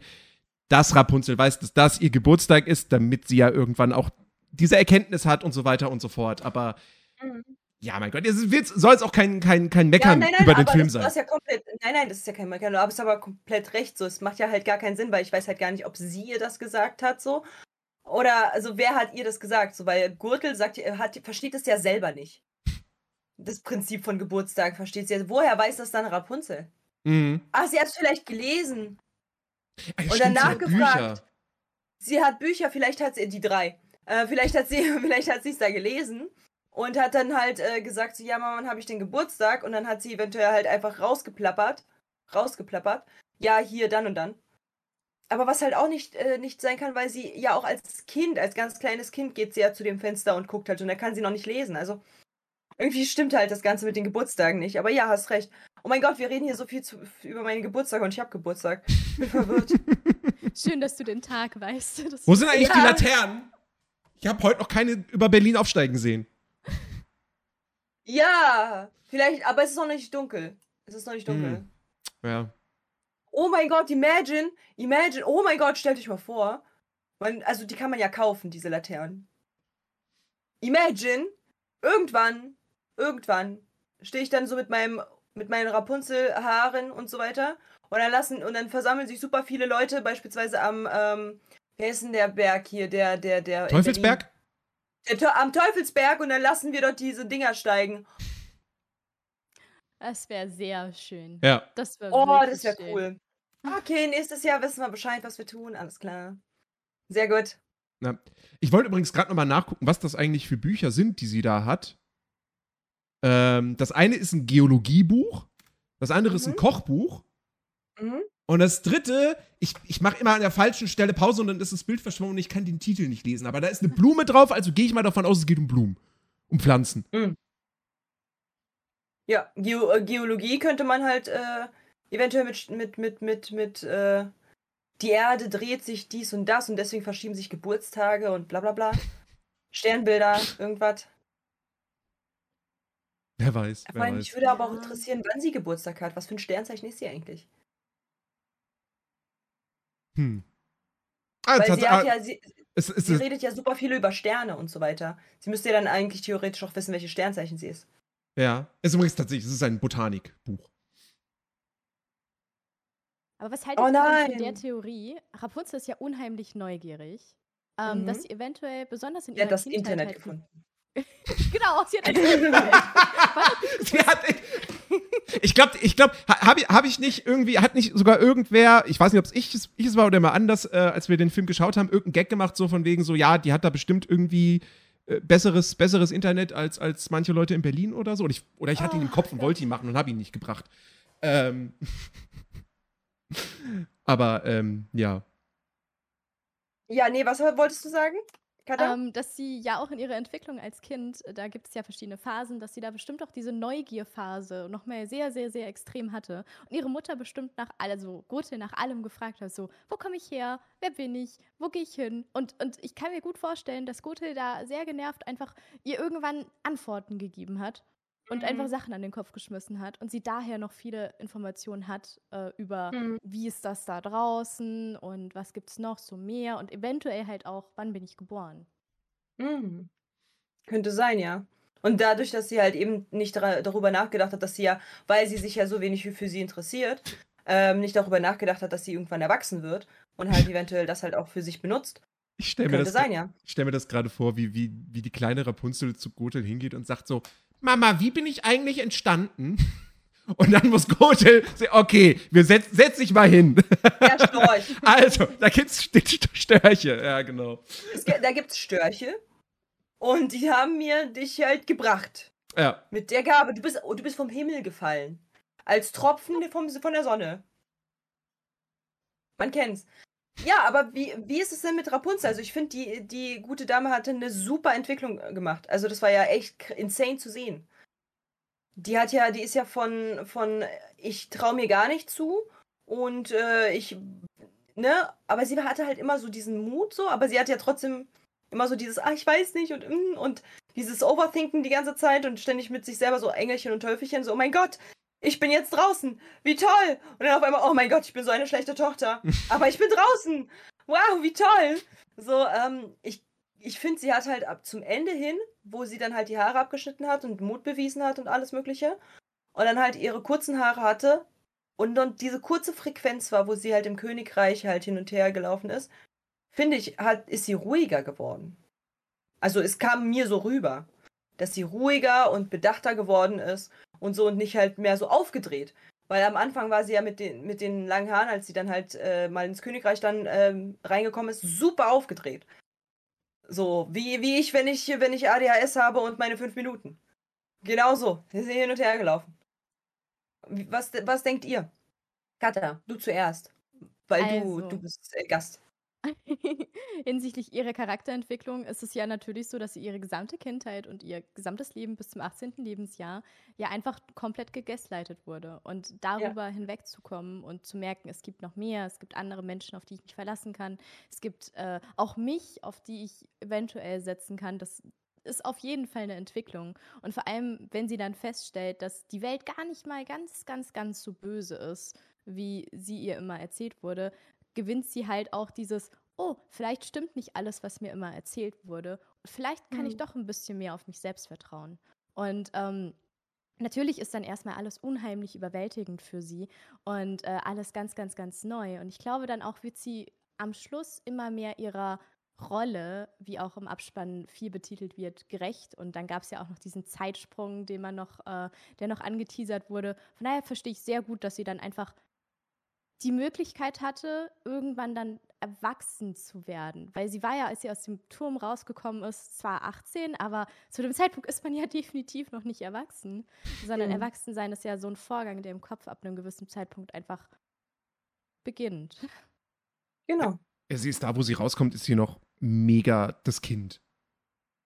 dass Rapunzel weiß, dass das ihr Geburtstag ist, damit sie ja irgendwann auch diese Erkenntnis hat und so weiter und so fort. Aber Mhm. ja, mein Gott, es wird- soll jetzt auch kein, kein, kein Meckern ja, nein, nein, über den Film sein. ja komplett, nein, nein, das ist ja kein Meckern, du hast aber komplett recht. So, es macht ja halt gar keinen Sinn, weil ich weiß halt gar nicht, ob sie ihr das gesagt hat, so. Oder, also, wer hat ihr das gesagt? So, weil Gürtel sagt, er hat, versteht es ja selber nicht. Das Prinzip von Geburtstag versteht sie ja. Woher weiß das dann Rapunzel? Mhm. Ah, sie hat es vielleicht gelesen. Ah, ja, Und nachgefragt. Bücher. Sie hat Bücher, vielleicht hat sie, die drei, äh, vielleicht hat sie, (laughs) vielleicht hat sie es da gelesen und hat dann halt äh, gesagt, so, ja, Mama, wann habe ich den Geburtstag? Und dann hat sie eventuell halt einfach rausgeplappert, rausgeplappert, ja, hier, dann und dann. Aber was halt auch nicht, äh, nicht sein kann, weil sie ja auch als Kind, als ganz kleines Kind geht sie ja zu dem Fenster und guckt halt und da kann sie noch nicht lesen. Also irgendwie stimmt halt das Ganze mit den Geburtstagen nicht. Aber ja, hast recht. Oh mein Gott, wir reden hier so viel zu, über meinen Geburtstag und ich habe Geburtstag. Ich bin verwirrt. (laughs) Schön, dass du den Tag weißt. Wo sind eigentlich die Ja. Laternen? Ich habe heute noch keine über Berlin aufsteigen sehen. Ja, vielleicht, aber es ist noch nicht dunkel. Es ist noch nicht dunkel. Hm. Ja. Oh mein Gott, imagine, imagine, oh mein Gott, stellt euch mal vor. Man, also die kann man ja kaufen, diese Laternen. Imagine, irgendwann, irgendwann stehe ich dann so mit meinem, mit meinen Rapunzel-Haaren und so weiter. Und dann lassen, und dann versammeln sich super viele Leute, beispielsweise am, ähm, wer ist denn der Berg hier, der, der, der. Teufelsberg? Der, am Teufelsberg und dann lassen wir dort diese Dinger steigen. Das wäre sehr schön. Ja. Das wäre Oh, das wäre schön. cool. Okay, nächstes Jahr wissen wir Bescheid, was wir tun. Alles klar. Sehr gut. Na, ich wollte übrigens gerade nochmal nachgucken, was das eigentlich für Bücher sind, die sie da hat. Ähm, das eine ist ein Geologiebuch, das andere ist ein Mhm. Kochbuch Mhm. Und das dritte, ich, ich mache immer an der falschen Stelle Pause und dann ist das Bild verschwommen und ich kann den Titel nicht lesen. Aber da ist eine Blume drauf, also gehe ich mal davon aus, es geht um Blumen. Um Pflanzen. Ja, Geo äh, Geologie könnte man halt äh, eventuell mit, mit, mit, mit, mit, äh, die Erde dreht sich dies und das und deswegen verschieben sich Geburtstage und bla bla bla. Sternbilder, irgendwas. Wer weiß, Ich meine, mich würde aber auch interessieren, wann sie Geburtstag hat. Was für ein Sternzeichen ist sie eigentlich? Hm. Ah, Weil sie hat ah, ja, sie, es, es, sie es, redet ja super viel über Sterne und so weiter. Sie müsste ja dann eigentlich theoretisch auch wissen, welche Sternzeichen sie ist. ja, es ist übrigens tatsächlich, es ist ein Botanikbuch. Aber was haltet Oh ihr denn von der. Theorie? Rapunzel ist ja unheimlich neugierig, ähm, Mhm. dass sie eventuell besonders in ihrer das Kindheit Internet halt- gefunden. (laughs) genau, (laughs) sie hat. Sie hat, ich glaube, ich glaub, habe hab ich nicht irgendwie, hat nicht sogar irgendwer, ich weiß nicht, ob es ich, es- ich es war oder mal anders, äh, als wir den Film geschaut haben, irgendeinen Gag gemacht, so von wegen so, ja, die hat da bestimmt irgendwie äh, besseres, besseres Internet als, als manche Leute in Berlin oder so. Oder ich, oder ich hatte ihn im Oh, Kopf und Gott. wollte ihn machen und habe ihn nicht gebracht. Ähm, (laughs) aber, ähm, ja. Ja, nee, was wolltest du sagen? Ähm, dass sie ja auch in ihrer Entwicklung als Kind, äh, da gibt es ja verschiedene Phasen, dass sie da bestimmt auch diese Neugierphase noch mal sehr, sehr, sehr extrem hatte. Und ihre Mutter bestimmt nach, also Gothe nach allem gefragt hat, so, wo komme ich her? Wer bin ich? Wo gehe ich hin? Und, und ich kann mir gut vorstellen, dass Gothe da sehr genervt einfach ihr irgendwann Antworten gegeben hat und Mhm. einfach Sachen an den Kopf geschmissen hat und sie daher noch viele Informationen hat äh, über Mhm. wie ist das da draußen und was gibt es noch so mehr und eventuell halt auch, wann bin ich geboren. Mhm. Könnte sein, ja. Und dadurch, dass sie halt eben nicht darüber nachgedacht hat, dass sie ja, weil sie sich ja so wenig für, sie interessiert, ähm, nicht darüber nachgedacht hat, dass sie irgendwann erwachsen wird und halt eventuell das halt auch für sich benutzt. Ich stelle mir, das- sein, ja. ich stell mir das gerade vor, wie, wie, wie die kleine Rapunzel zu Gothel hingeht und sagt so, Mama, wie bin ich eigentlich entstanden? Und dann muss Gothel sagen, okay, wir setz, setz dich mal hin. Ja, Storch. (laughs) Also, da gibt's Störche. Ja, genau. es, da gibt's Störche und die haben mir dich halt gebracht. Ja. Mit der Gabe. Du bist, oh, du bist vom Himmel gefallen. Als Tropfen vom, von der Sonne. Man kennt's. Ja, aber wie, wie ist es denn mit Rapunzel? Also ich finde, die, die gute Dame hatte eine super Entwicklung äh, gemacht. Also das war ja echt insane zu sehen. Die hat ja, die ist ja von, von ich traue mir gar nicht zu und äh, ich, ne, aber sie hatte halt immer so diesen Mut so, aber sie hat ja trotzdem immer so dieses, ah, ich weiß nicht und mm, und dieses Overthinken die ganze Zeit und ständig mit sich selber so Engelchen und Teufelchen, so, oh mein Gott, ich bin jetzt draußen, wie toll! Und dann auf einmal, oh mein Gott, ich bin so eine schlechte Tochter, (laughs) aber ich bin draußen! Wow, wie toll! So, ähm, ich, ich finde, sie hat halt ab zum Ende hin, wo sie dann halt die Haare abgeschnitten hat und Mut bewiesen hat und alles Mögliche, und dann halt ihre kurzen Haare hatte und dann diese kurze Frequenz war, wo sie halt im Königreich halt hin und her gelaufen ist, finde ich, hat, ist sie ruhiger geworden. Also es kam mir so rüber, dass sie ruhiger und bedachter geworden ist und so und nicht halt mehr so aufgedreht. Weil am Anfang war sie ja mit den, mit den langen Haaren, als sie dann halt äh, mal ins Königreich dann ähm, reingekommen ist, super aufgedreht. So, wie, wie ich, wenn ich, wenn ich ADHS habe und meine fünf Minuten. Genau so. Wir sind hin und her gelaufen. Was, was denkt ihr? Katha, du zuerst. Weil Also. du, du bist äh, Gast. (laughs) Hinsichtlich ihrer Charakterentwicklung ist es ja natürlich so, dass sie ihre gesamte Kindheit und ihr gesamtes Leben bis zum 18. Lebensjahr ja einfach komplett gegaslightet wurde. Und darüber hinwegzukommen und zu merken, es gibt noch mehr, es gibt andere Menschen, auf die ich mich verlassen kann, es gibt äh, auch mich, auf die ich eventuell setzen kann, das ist auf jeden Fall eine Entwicklung. Und vor allem, wenn sie dann feststellt, dass die Welt gar nicht mal ganz, ganz, ganz so böse ist, wie sie ihr immer erzählt wurde, gewinnt sie halt auch dieses, oh, vielleicht stimmt nicht alles, was mir immer erzählt wurde. Vielleicht kann ich Mhm. doch ein bisschen mehr auf mich selbst vertrauen. Und ähm, natürlich ist dann erstmal alles unheimlich überwältigend für sie und äh, alles ganz, ganz, ganz neu. Und ich glaube, dann auch wird sie am Schluss immer mehr ihrer Rolle, wie auch im Abspann viel betitelt wird, gerecht. Und dann gab es ja auch noch diesen Zeitsprung, den man noch, äh, der noch angeteasert wurde. Von daher verstehe ich sehr gut, dass sie dann einfach die Möglichkeit hatte, irgendwann dann erwachsen zu werden. Weil sie war ja, als sie aus dem Turm rausgekommen ist, zwar 18, aber zu dem Zeitpunkt ist man ja (laughs) definitiv noch nicht erwachsen. Sondern Mhm. Erwachsensein ist ja so ein Vorgang, der im Kopf ab einem gewissen Zeitpunkt einfach beginnt. Genau. Ja, sie ist da, wo sie rauskommt, ist sie noch mega das Kind.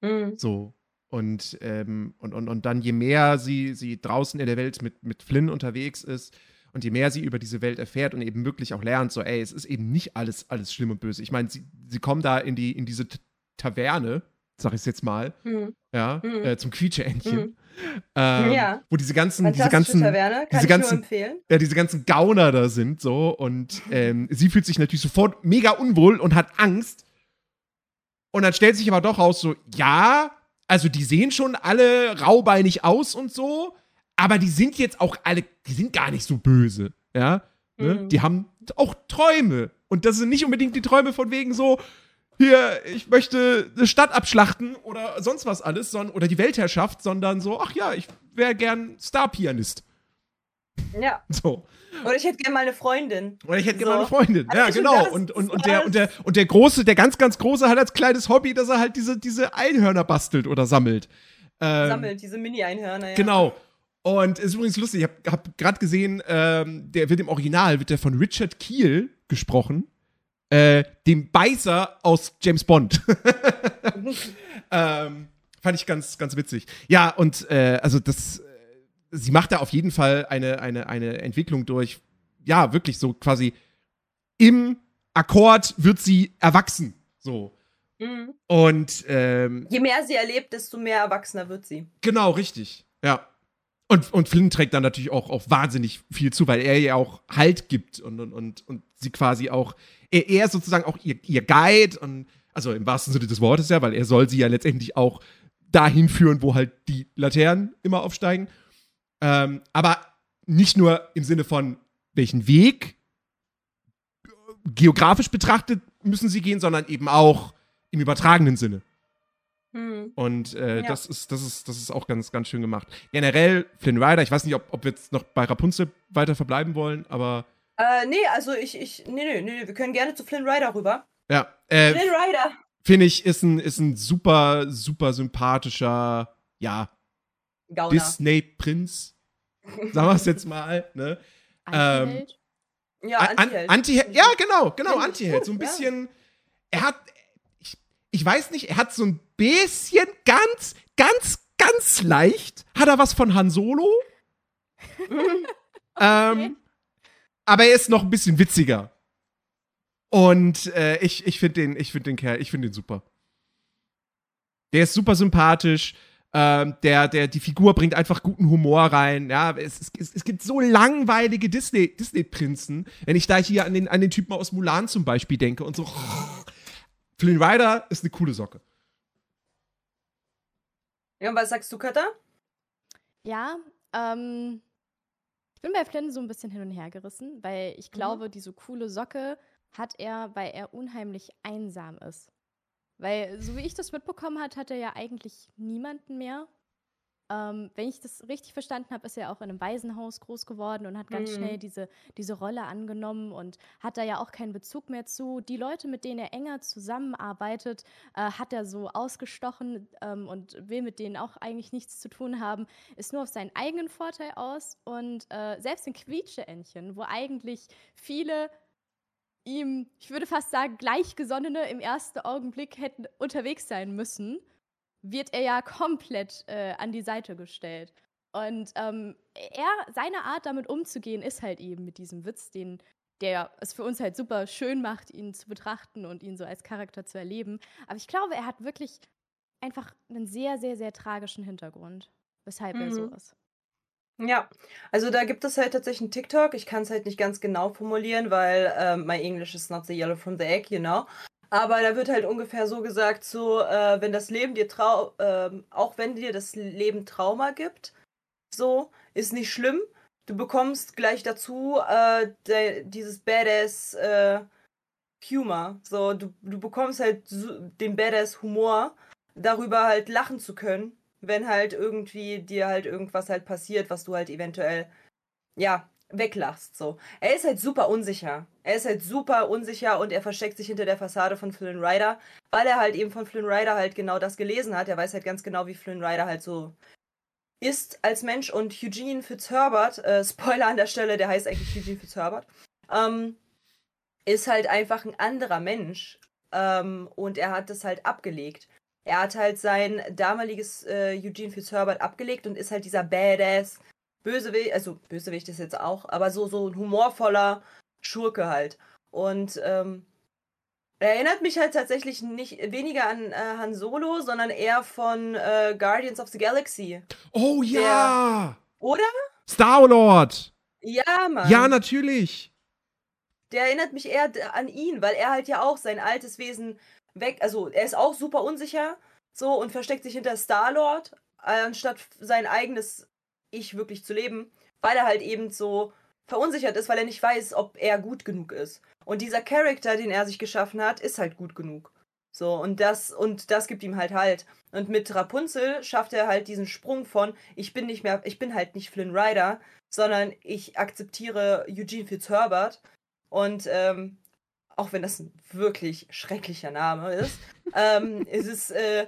Mhm. So. Und, ähm, und, und, und dann, je mehr sie, sie draußen in der Welt mit, mit Flynn unterwegs ist und je mehr sie über diese Welt erfährt und eben wirklich auch lernt, so, ey, es ist eben nicht alles, alles schlimm und böse. Ich meine, sie, sie kommen da in, die, in diese T Taverne, sag ich es jetzt mal, Mhm. ja, Mhm. äh, zum Quietscheentchen. Mhm. Ähm, Ja. Wo diese ganzen, diese ganzen, Taverne, kann diese ganzen- ja, diese ganzen Gauner da sind so und ähm, sie fühlt sich natürlich sofort mega unwohl und hat Angst. Und dann stellt sich aber doch raus, so, ja, also die sehen schon alle raubeinig aus und so, aber die sind jetzt auch alle, die sind gar nicht so böse, ja. Ne? Mhm. Die haben auch Träume. Und das sind nicht unbedingt die Träume von wegen so, hier, ich möchte eine Stadt abschlachten oder sonst was alles, sondern, oder die Weltherrschaft, sondern so, ach ja, ich wäre gern Star-Pianist. Ja. (laughs) So. Oder ich hätte gerne mal eine Freundin. Oder ich hätte So. gerne eine Freundin. Also Ja, genau. das Und, und, und, der, und, der, und der Große, der ganz, ganz Große hat als kleines Hobby, dass er halt diese, diese Einhörner bastelt oder sammelt. Ähm, Sammelt diese Mini-Einhörner. Ja. Genau. Und es ist übrigens lustig, ich habe hab gerade gesehen, ähm, der wird im Original, wird der von Richard Keel gesprochen. Äh, dem Beißer aus James Bond. (laughs) ähm, fand ich ganz, ganz witzig. Ja, und äh, also das, äh, sie macht da auf jeden Fall eine, eine, eine Entwicklung durch. Ja, wirklich so quasi im Akkord wird sie erwachsen. So. Mhm. Und ähm, Je mehr sie erlebt, desto mehr erwachsener wird sie. Genau, richtig. Ja. Und, und Flynn trägt dann natürlich auch, auch wahnsinnig viel zu, weil er ihr auch Halt gibt und, und, und, und sie quasi auch, er, er ist sozusagen auch ihr, ihr Guide und, also im wahrsten Sinne des Wortes ja, weil er soll sie ja letztendlich auch dahin führen, wo halt die Laternen immer aufsteigen. Ähm, aber nicht nur im Sinne von, welchen Weg geografisch betrachtet müssen sie gehen, sondern eben auch im übertragenen Sinne. Mhm. Und äh, Ja. das, ist, das, ist, das ist auch ganz, ganz schön gemacht. Generell, Flynn Rider, ich weiß nicht, ob, ob wir jetzt noch bei Rapunzel weiter verbleiben wollen, aber Äh, nee, also ich, ich, nee, nee, nee, wir können gerne zu Flynn Rider rüber. ja, äh, Flynn Rider! finde ich, ist ein, ist ein super, super sympathischer, ja. Disney-Prinz. Sagen wir es jetzt mal, ne? Ähm? Ja, An- Antiheld. Anti ja, genau, genau, Antiheld. So ein ja. bisschen. Er hat. Ich, ich weiß nicht, er hat so ein bisschen ganz, ganz, ganz leicht. Hat er was von Han Solo? (laughs) ähm, aber er ist noch ein bisschen witziger. Und äh, ich, ich finde den, ich find den Kerl, ich finde den super. Der ist super sympathisch. Ähm, der, der, die Figur bringt einfach guten Humor rein. Ja, es, es, es gibt so langweilige Disney- Disney-Prinzen. wenn ich da hier an den, an den Typen aus Mulan zum Beispiel denke und so. (laughs) Flynn Rider ist eine coole Socke. Ja, und was sagst du, Katha? Ja, ähm, ich bin bei Flynn so ein bisschen hin und her gerissen, weil Mhm. ich glaube, diese coole Socke hat er, weil er unheimlich einsam ist. Weil, so wie ich das mitbekommen hat, hat er ja eigentlich niemanden mehr. Ähm, wenn ich das richtig verstanden habe, ist er auch in einem Waisenhaus groß geworden und hat ganz Mhm. schnell diese, diese Rolle angenommen und hat da ja auch keinen Bezug mehr zu. Die Leute, mit denen er enger zusammenarbeitet, äh, hat er so ausgestochen ähm, und will mit denen auch eigentlich nichts zu tun haben, ist nur auf seinen eigenen Vorteil aus. Und äh, selbst in Quietscheentchen, wo eigentlich viele ihm, ich würde fast sagen, Gleichgesonnene im ersten Augenblick hätten unterwegs sein müssen, wird er ja (laughs) komplett äh, an die Seite gestellt. Und ähm, er, seine Art damit umzugehen, ist halt eben mit diesem Witz, den der es für uns halt super schön macht, ihn zu betrachten und ihn so als Charakter zu erleben. Aber ich glaube, er hat wirklich einfach einen sehr, sehr, sehr tragischen Hintergrund, weshalb er so Mhm. ist. Ja, also da gibt es halt tatsächlich einen TikTok. Ich kann es halt nicht ganz genau formulieren, weil ähm, my English is not the yellow from the egg, you know. Aber da wird halt ungefähr so gesagt, so, äh, wenn das Leben dir trau, ähm, auch wenn dir das Leben Trauma gibt, so, ist nicht schlimm. Du bekommst gleich dazu äh, de, dieses Badass äh, Humor. So, du, du bekommst halt den Badass Humor, darüber halt lachen zu können, wenn halt irgendwie dir halt irgendwas halt passiert, was du halt eventuell, ja, weglachst. So. Er ist halt super unsicher. Er ist halt super unsicher und er versteckt sich hinter der Fassade von Flynn Rider, weil er halt eben von Flynn Rider halt genau das gelesen hat. Er weiß halt ganz genau, wie Flynn Rider halt so ist als Mensch und Eugene Fitzherbert, äh, (laughs) Spoiler an der Stelle, der heißt eigentlich Eugene Fitzherbert, ähm, ist halt einfach ein anderer Mensch ähm, und er hat das halt abgelegt. Er hat halt sein damaliges äh, Eugene Fitzherbert abgelegt und ist halt dieser Badass Bösewicht, also Bösewicht ist jetzt auch, aber so, so ein humorvoller Schurke halt. Und ähm, er erinnert mich halt tatsächlich nicht weniger an äh, Han Solo, sondern eher von äh, Guardians of the Galaxy. Oh ja! Oder? Star-Lord! Ja, Mann. Ja, natürlich! Der erinnert mich eher an ihn, weil er halt ja auch sein altes Wesen weg, also er ist auch super unsicher so und versteckt sich hinter Star-Lord, anstatt sein eigenes Ich wirklich zu leben, weil er halt eben so verunsichert ist, weil er nicht weiß, ob er gut genug ist. Und dieser Charakter, den er sich geschaffen hat, ist halt gut genug. So, und das, und das gibt ihm halt halt. Und mit Rapunzel schafft er halt diesen Sprung von, ich bin nicht mehr, ich bin halt nicht Flynn Rider, sondern ich akzeptiere Eugene Fitzherbert. Und ähm, auch wenn das ein wirklich schrecklicher Name ist, (laughs) ähm, es ist, äh,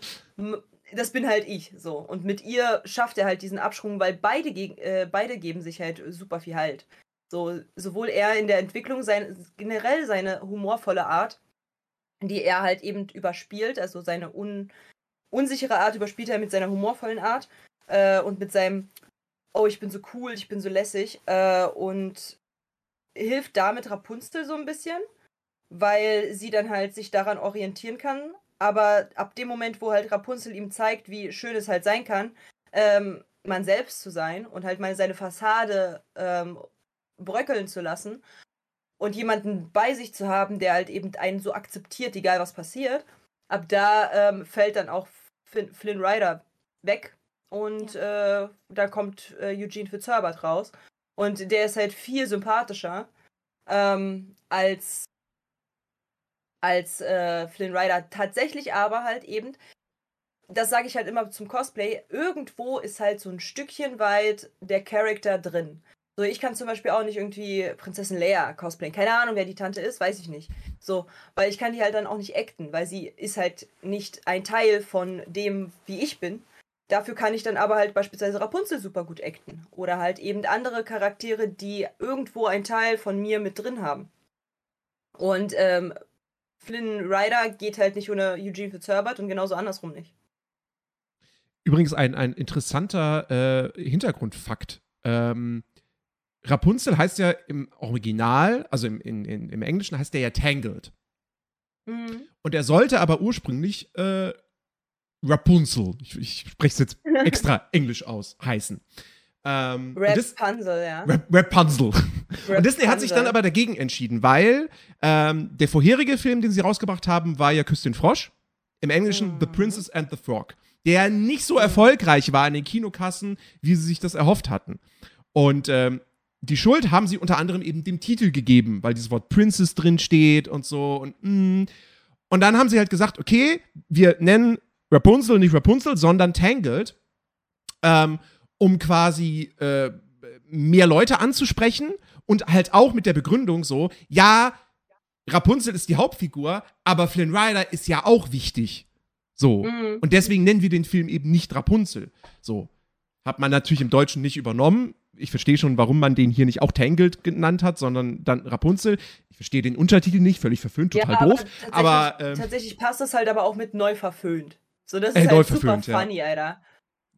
das bin halt ich, so. Und mit ihr schafft er halt diesen Absprung, weil beide, geg- äh, beide geben sich halt super viel Halt. So, sowohl er in der Entwicklung, sein, generell seine humorvolle Art, die er halt eben überspielt, also seine un, unsichere Art überspielt er mit seiner humorvollen Art äh, und mit seinem, oh, ich bin so cool, ich bin so lässig äh, und hilft damit Rapunzel so ein bisschen, weil sie dann halt sich daran orientieren kann. Aber ab dem Moment, wo halt Rapunzel ihm zeigt, wie schön es halt sein kann, ähm, man selbst zu sein und halt mal seine Fassade ähm, bröckeln zu lassen und jemanden bei sich zu haben, der halt eben einen so akzeptiert, egal was passiert, ab da ähm, fällt dann auch Flynn, Flynn Rider weg und äh, da kommt äh, Eugene Fitzherbert raus. Und der ist halt viel sympathischer ähm, als als äh, Flynn Rider. Tatsächlich aber halt eben, das sage ich halt immer zum Cosplay, irgendwo ist halt so ein Stückchen weit der Charakter drin. So, ich kann zum Beispiel auch nicht irgendwie Prinzessin Leia cosplayen. Keine Ahnung, wer die Tante ist, weiß ich nicht. So, weil ich kann die halt dann auch nicht acten, weil sie ist halt nicht ein Teil von dem, wie ich bin. Dafür kann ich dann aber halt beispielsweise Rapunzel super gut acten. Oder halt eben andere Charaktere, die irgendwo einen Teil von mir mit drin haben. Und ähm, Flynn Rider geht halt nicht ohne Eugene Fitzherbert und genauso andersrum nicht. Übrigens ein, ein interessanter äh, Hintergrundfakt. Ähm, Rapunzel heißt ja im Original, also im, in, in, im Englischen heißt der ja Tangled. Mhm. Und er sollte aber ursprünglich äh, Rapunzel, ich, ich spreche es jetzt (laughs) extra englisch aus, heißen. Ähm, Rapunzel, ja. Rapunzel. Und Disney hat sich dann aber dagegen entschieden, weil ähm, der vorherige Film, den sie rausgebracht haben, war ja Küss den Frosch. Im Englischen mhm. The Princess and the Frog. Der nicht so erfolgreich war in den Kinokassen, wie sie sich das erhofft hatten. Und ähm, die Schuld haben sie unter anderem eben dem Titel gegeben, weil dieses Wort Princess drin steht und so und mm. Und dann haben sie halt gesagt, okay, wir nennen Rapunzel nicht Rapunzel, sondern Tangled, ähm, um quasi äh, mehr Leute anzusprechen und halt auch mit der Begründung so, ja, Rapunzel ist die Hauptfigur, aber Flynn Rider ist ja auch wichtig. So. Mhm. Und deswegen nennen wir den Film eben nicht Rapunzel. So. Hat man natürlich im Deutschen nicht übernommen. Ich verstehe schon, warum man den hier nicht auch Tangled genannt hat, sondern dann Rapunzel. Ich verstehe den Untertitel nicht, völlig verföhnt, total ja, aber doof. Tatsächlich, aber ähm, tatsächlich passt das halt aber auch mit neu verföhnt. So, das ist äh, halt super funny, ja. Alter.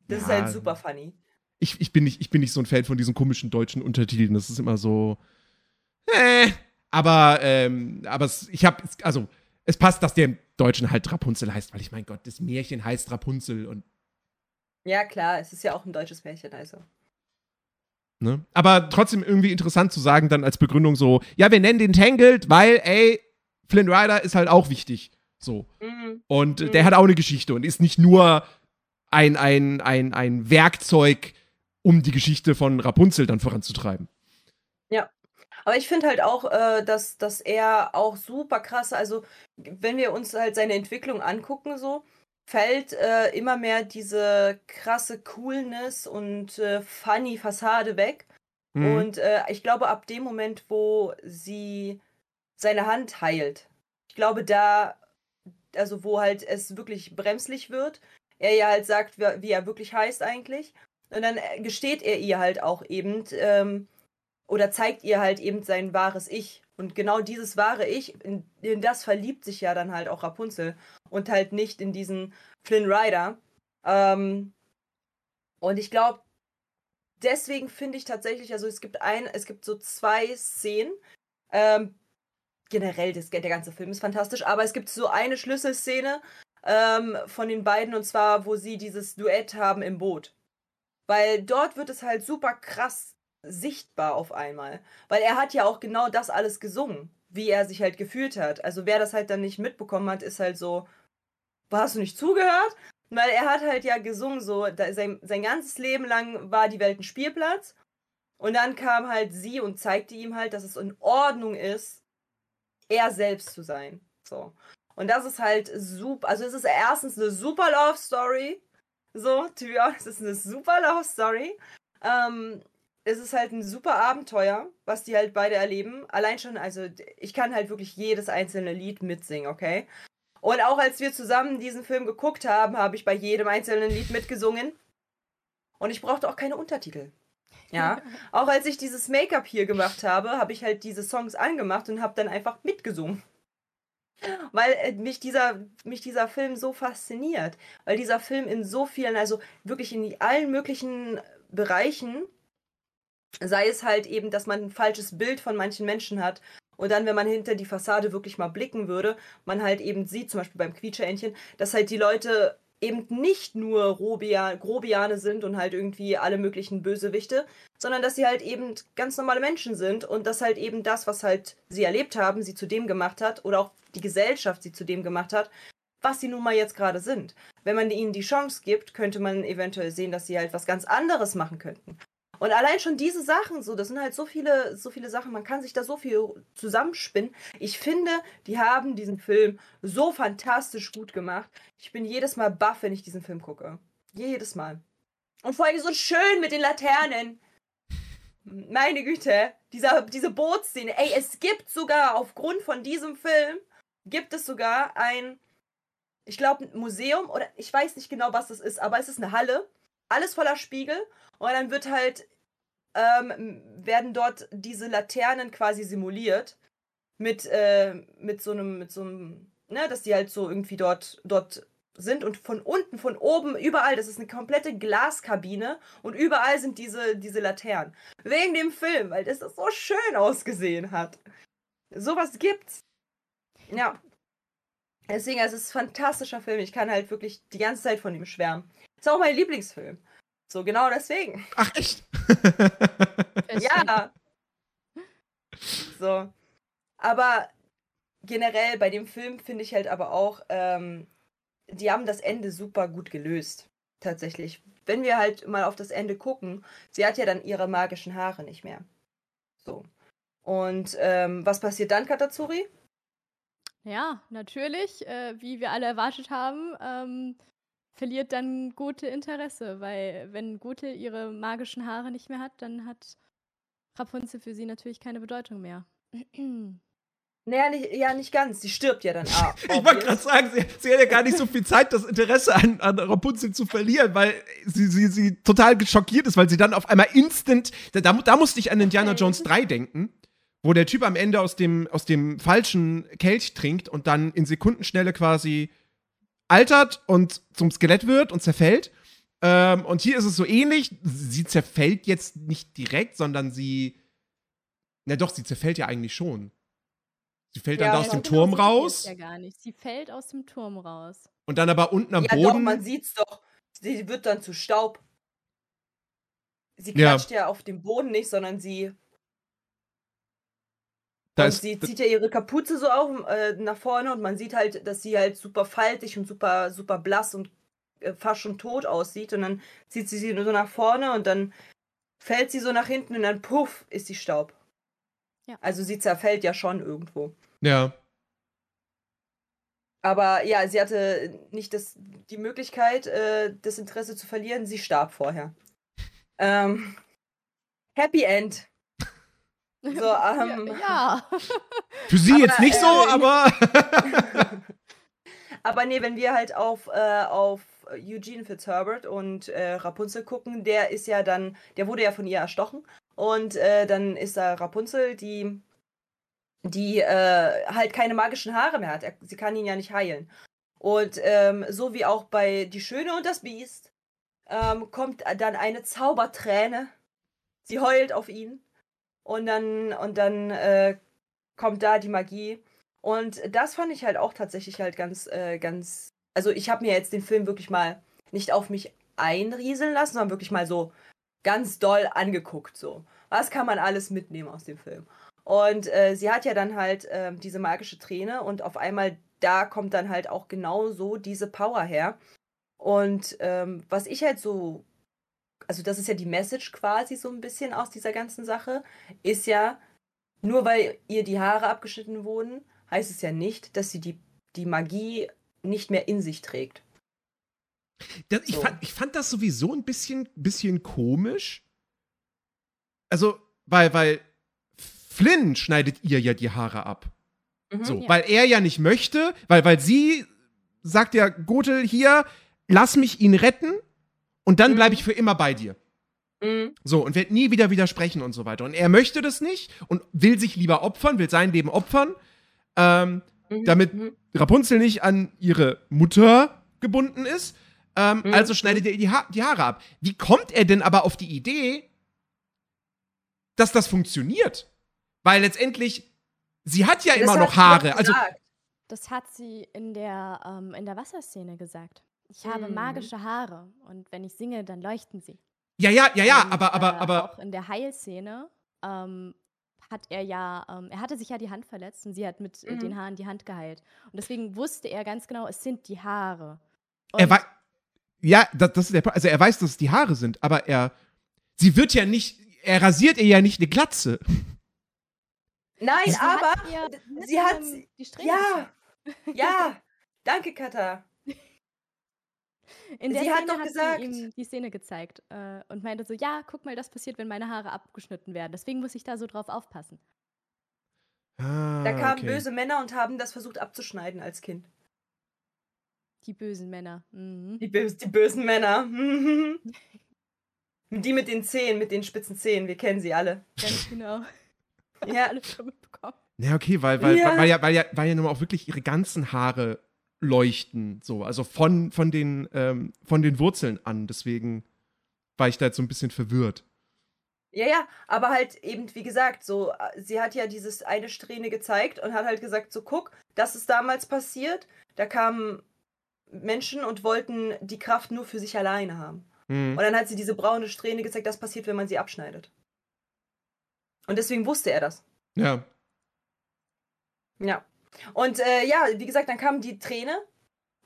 Das ja, ist halt super funny. Ich, ich, bin nicht, ich bin nicht so ein Fan von diesen komischen deutschen Untertiteln. Das ist immer so. Äh. Aber, ähm, aber es, ich habe, also, es passt, dass der im Deutschen halt Rapunzel heißt, weil ich mein Gott, das Märchen heißt Rapunzel und. Ja, klar, es ist ja auch ein deutsches Märchen, also. Ne? Aber trotzdem irgendwie interessant zu sagen, dann als Begründung so, ja, wir nennen den Tangled, weil, ey, Flynn Rider ist halt auch wichtig. So. Mhm. Und mhm. der hat auch eine Geschichte und ist nicht nur ein, ein, ein, ein Werkzeug, um die Geschichte von Rapunzel dann voranzutreiben. Ja. Aber ich finde halt auch, äh, dass, dass er auch super krass, also wenn wir uns halt seine Entwicklung angucken, so, fällt äh, immer mehr diese krasse Coolness und äh, funny Fassade weg. Mhm. Und äh, ich glaube, ab dem Moment, wo sie seine Hand heilt, ich glaube, da also wo halt es wirklich bremslich wird. Er ja halt sagt, wie er wirklich heißt eigentlich. Und dann äh, gesteht er ihr halt auch eben, ähm, oder zeigt ihr halt eben sein wahres Ich. Und genau dieses wahre Ich, in, in, das verliebt sich ja dann halt auch Rapunzel. Und halt nicht in diesen Flynn Rider. Ähm, und ich glaube, deswegen finde ich tatsächlich, also es gibt ein, es gibt so zwei Szenen. Ähm, generell, das, der ganze Film ist fantastisch, aber es gibt so eine Schlüsselszene ähm, von den beiden und zwar, wo sie dieses Duett haben im Boot. Weil dort wird es halt super krass sichtbar auf einmal. Weil er hat ja auch genau das alles gesungen, wie er sich halt gefühlt hat. Also wer das halt dann nicht mitbekommen hat, ist halt so, hast du nicht zugehört? Weil er hat halt ja gesungen, so, sein, sein ganzes Leben lang war die Welt ein Spielplatz. Und dann kam halt sie und zeigte ihm halt, dass es in Ordnung ist, er selbst zu sein. So. Und das ist halt super. Also, es ist erstens eine super Love Story. So, to be honest, es ist eine super Love Story. Ähm, es ist halt ein super Abenteuer, was die halt beide erleben. Allein schon, also, ich kann halt wirklich jedes einzelne Lied mitsingen, okay? Und auch als wir zusammen diesen Film geguckt haben, habe ich bei jedem einzelnen Lied mitgesungen. Und ich brauchte auch keine Untertitel. Ja, (laughs) auch als ich dieses Make-up hier gemacht habe, habe ich halt diese Songs angemacht und habe dann einfach mitgesungen. Weil äh, mich dieser, mich dieser Film so fasziniert. Weil dieser Film in so vielen, also wirklich in allen möglichen Bereichen, sei es halt eben, dass man ein falsches Bild von manchen Menschen hat und dann, wenn man hinter die Fassade wirklich mal blicken würde, man halt eben sieht, zum Beispiel beim Quietscheentchen, dass halt die Leute eben nicht nur Robian, Grobiane sind und halt irgendwie alle möglichen Bösewichte, sondern dass sie halt eben ganz normale Menschen sind und dass halt eben das, was halt sie erlebt haben, sie zu dem gemacht hat oder auch die Gesellschaft sie zu dem gemacht hat, was sie nun mal jetzt gerade sind. Wenn man ihnen die Chance gibt, könnte man eventuell sehen, dass sie halt was ganz anderes machen könnten. Und allein schon diese Sachen, so, das sind halt so viele, so viele Sachen, man kann sich da so viel zusammenspinnen. Ich finde, die haben diesen Film so fantastisch gut gemacht. Ich bin jedes Mal baff, wenn ich diesen Film gucke. Jedes Mal. Und vor allem so schön mit den Laternen. Meine Güte, dieser, diese Bootsszene. Ey, es gibt sogar aufgrund von diesem Film, gibt es sogar ein ich glaube, ein Museum oder ich weiß nicht genau, was das ist, aber es ist eine Halle, alles voller Spiegel und dann wird halt, ähm, werden dort diese Laternen quasi simuliert mit, äh, mit so einem, mit so einem, ne, dass die halt so irgendwie dort, dort sind und von unten, von oben, überall, das ist eine komplette Glaskabine und überall sind diese, diese Laternen. Wegen dem Film, weil das so schön ausgesehen hat. Sowas gibt's. Ja. Deswegen, also es ist ein fantastischer Film. Ich kann halt wirklich die ganze Zeit von ihm schwärmen. Ist auch mein Lieblingsfilm. So, genau deswegen. Ach, echt? ja. So. Aber generell bei dem Film finde ich halt aber auch, ähm, die haben das Ende super gut gelöst. Tatsächlich. Wenn wir halt mal auf das Ende gucken, sie hat ja dann ihre magischen Haare nicht mehr. So. Und ähm, was passiert dann, Katazuri? Ja, natürlich, äh, wie wir alle erwartet haben, ähm, verliert dann Gute Interesse, weil wenn Gute ihre magischen Haare nicht mehr hat, dann hat Rapunzel für sie natürlich keine Bedeutung mehr. (clears throat) Naja, nicht, ja, nicht ganz. Sie stirbt ja dann ab. (laughs) ich wollte gerade sagen, sie, sie, hat ja gar nicht so viel Zeit, das Interesse an, an Rapunzel zu verlieren, weil sie, sie, sie total schockiert ist, weil sie dann auf einmal instant. Da, da musste ich an Indiana Jones 3 denken, wo der Typ am Ende aus dem, aus dem falschen Kelch trinkt und dann in Sekundenschnelle quasi altert und zum Skelett wird und zerfällt. Ähm, und hier ist es so ähnlich. Sie zerfällt jetzt nicht direkt, sondern sie. Na doch, sie zerfällt ja eigentlich schon. Sie fällt ja, dann aus dem genau Turm raus. Ja gar nicht. Sie fällt aus dem Turm raus. Und dann aber unten am ja, Boden. Doch, man sieht's doch. Sie wird dann zu Staub. Sie klatscht ja, ja auf dem Boden nicht, sondern sie. Da und ist, sie zieht ja ihre Kapuze so auf äh, nach vorne und man sieht halt, dass sie halt super faltig und super, super blass und äh, fast schon tot aussieht. Und dann zieht sie sie nur so nach vorne und dann fällt sie so nach hinten und dann puff ist sie Staub. Ja. Also sie zerfällt ja schon irgendwo. Ja. Aber ja, sie hatte nicht das, die Möglichkeit, äh, das Interesse zu verlieren. Sie starb vorher. Ähm, Happy End. So, (laughs) ähm, ja, ja. (laughs) Für sie aber, jetzt nicht so, äh, aber. (laughs) aber nee, wenn wir halt auf, äh, auf Eugene Fitzherbert und äh, Rapunzel gucken, der ist ja dann, der wurde ja von ihr erstochen. Und äh, dann ist da Rapunzel, die die äh, halt keine magischen Haare mehr hat. Er, sie kann ihn ja nicht heilen. Und ähm, so wie auch bei Die Schöne und das Biest ähm, kommt dann eine Zauberträne. Sie heult auf ihn. Und dann, und dann äh, kommt da die Magie. Und das fand ich halt auch tatsächlich halt ganz, äh, ganz. Also ich habe mir jetzt den Film wirklich mal nicht auf mich einrieseln lassen, sondern wirklich mal so ganz doll angeguckt. So, was kann man alles mitnehmen aus dem Film? Und äh, sie hat ja dann halt äh, diese magische Träne und auf einmal da kommt dann halt auch genau so diese Power her. Und ähm, was ich halt so, also das ist ja die Message quasi so ein bisschen aus dieser ganzen Sache, ist ja, nur weil ihr die Haare abgeschnitten wurden, heißt es ja nicht, dass sie die, die Magie nicht mehr in sich trägt. Das, so. ich, fand, ich fand das sowieso ein bisschen, bisschen komisch. Also, weil, weil Flynn schneidet ihr ja die Haare ab. Mhm, so, ja. weil er ja nicht möchte, weil, weil sie sagt ja, Gotel, hier, lass mich ihn retten und dann mhm. bleibe ich für immer bei dir. Mhm. So, und wird nie wieder widersprechen und so weiter. Und er möchte das nicht und will sich lieber opfern, will sein Leben opfern, ähm, mhm. damit mhm. Rapunzel nicht an ihre Mutter gebunden ist. Ähm, mhm. Also schneidet er ihr die, ha die Haare ab. Wie kommt er denn aber auf die Idee, dass das funktioniert? Weil letztendlich, sie hat ja das immer noch Haare. Also, das hat sie in der, ähm, in der Wasserszene gesagt. Ich mhm. habe magische Haare und wenn ich singe, dann leuchten sie. Ja, ja, ja, ja, und, aber, aber, äh, aber. Auch in der Heilszene ähm, hat er ja, ähm, er hatte sich ja die Hand verletzt und sie hat mit äh, mhm. den Haaren die Hand geheilt. Und deswegen wusste er ganz genau, es sind die Haare. Und er war. Ja, das, das ist der Punkt. Also er weiß, dass es die Haare sind, aber er. Sie wird ja nicht. Er rasiert ihr ja nicht eine Glatze. Nein, sie aber hat sie hat die Strähne ja, ja, danke Katha. In der sie Szene hat doch hat gesagt, sie ihm die Szene gezeigt äh, und meinte so, ja, guck mal, das passiert, wenn meine Haare abgeschnitten werden. Deswegen muss ich da so drauf aufpassen. Ah, da kamen okay. böse Männer und haben das versucht abzuschneiden als Kind. Die bösen Männer. Mhm. Die, bös die bösen Männer. (laughs) die mit den Zähnen, mit den spitzen Zähnen, wir kennen sie alle. Ganz genau. Ja. Alles schon mitbekommen. Ja, okay, weil, weil, Ja. weil, weil, ja, weil, ja, weil ja nun mal auch wirklich ihre ganzen Haare leuchten, so, also von, von, den, ähm, von den Wurzeln an. Deswegen war ich da jetzt so ein bisschen verwirrt. Ja, ja, aber halt eben, wie gesagt, so, äh, sie hat ja dieses eine Strähne gezeigt und hat halt gesagt, so guck, das ist damals passiert. Da kamen Menschen und wollten die Kraft nur für sich alleine haben. Hm. Und dann hat sie diese braune Strähne gezeigt, das passiert, wenn man sie abschneidet. Und deswegen wusste er das. Ja. Ja. Und äh, ja, wie gesagt, dann kam die Träne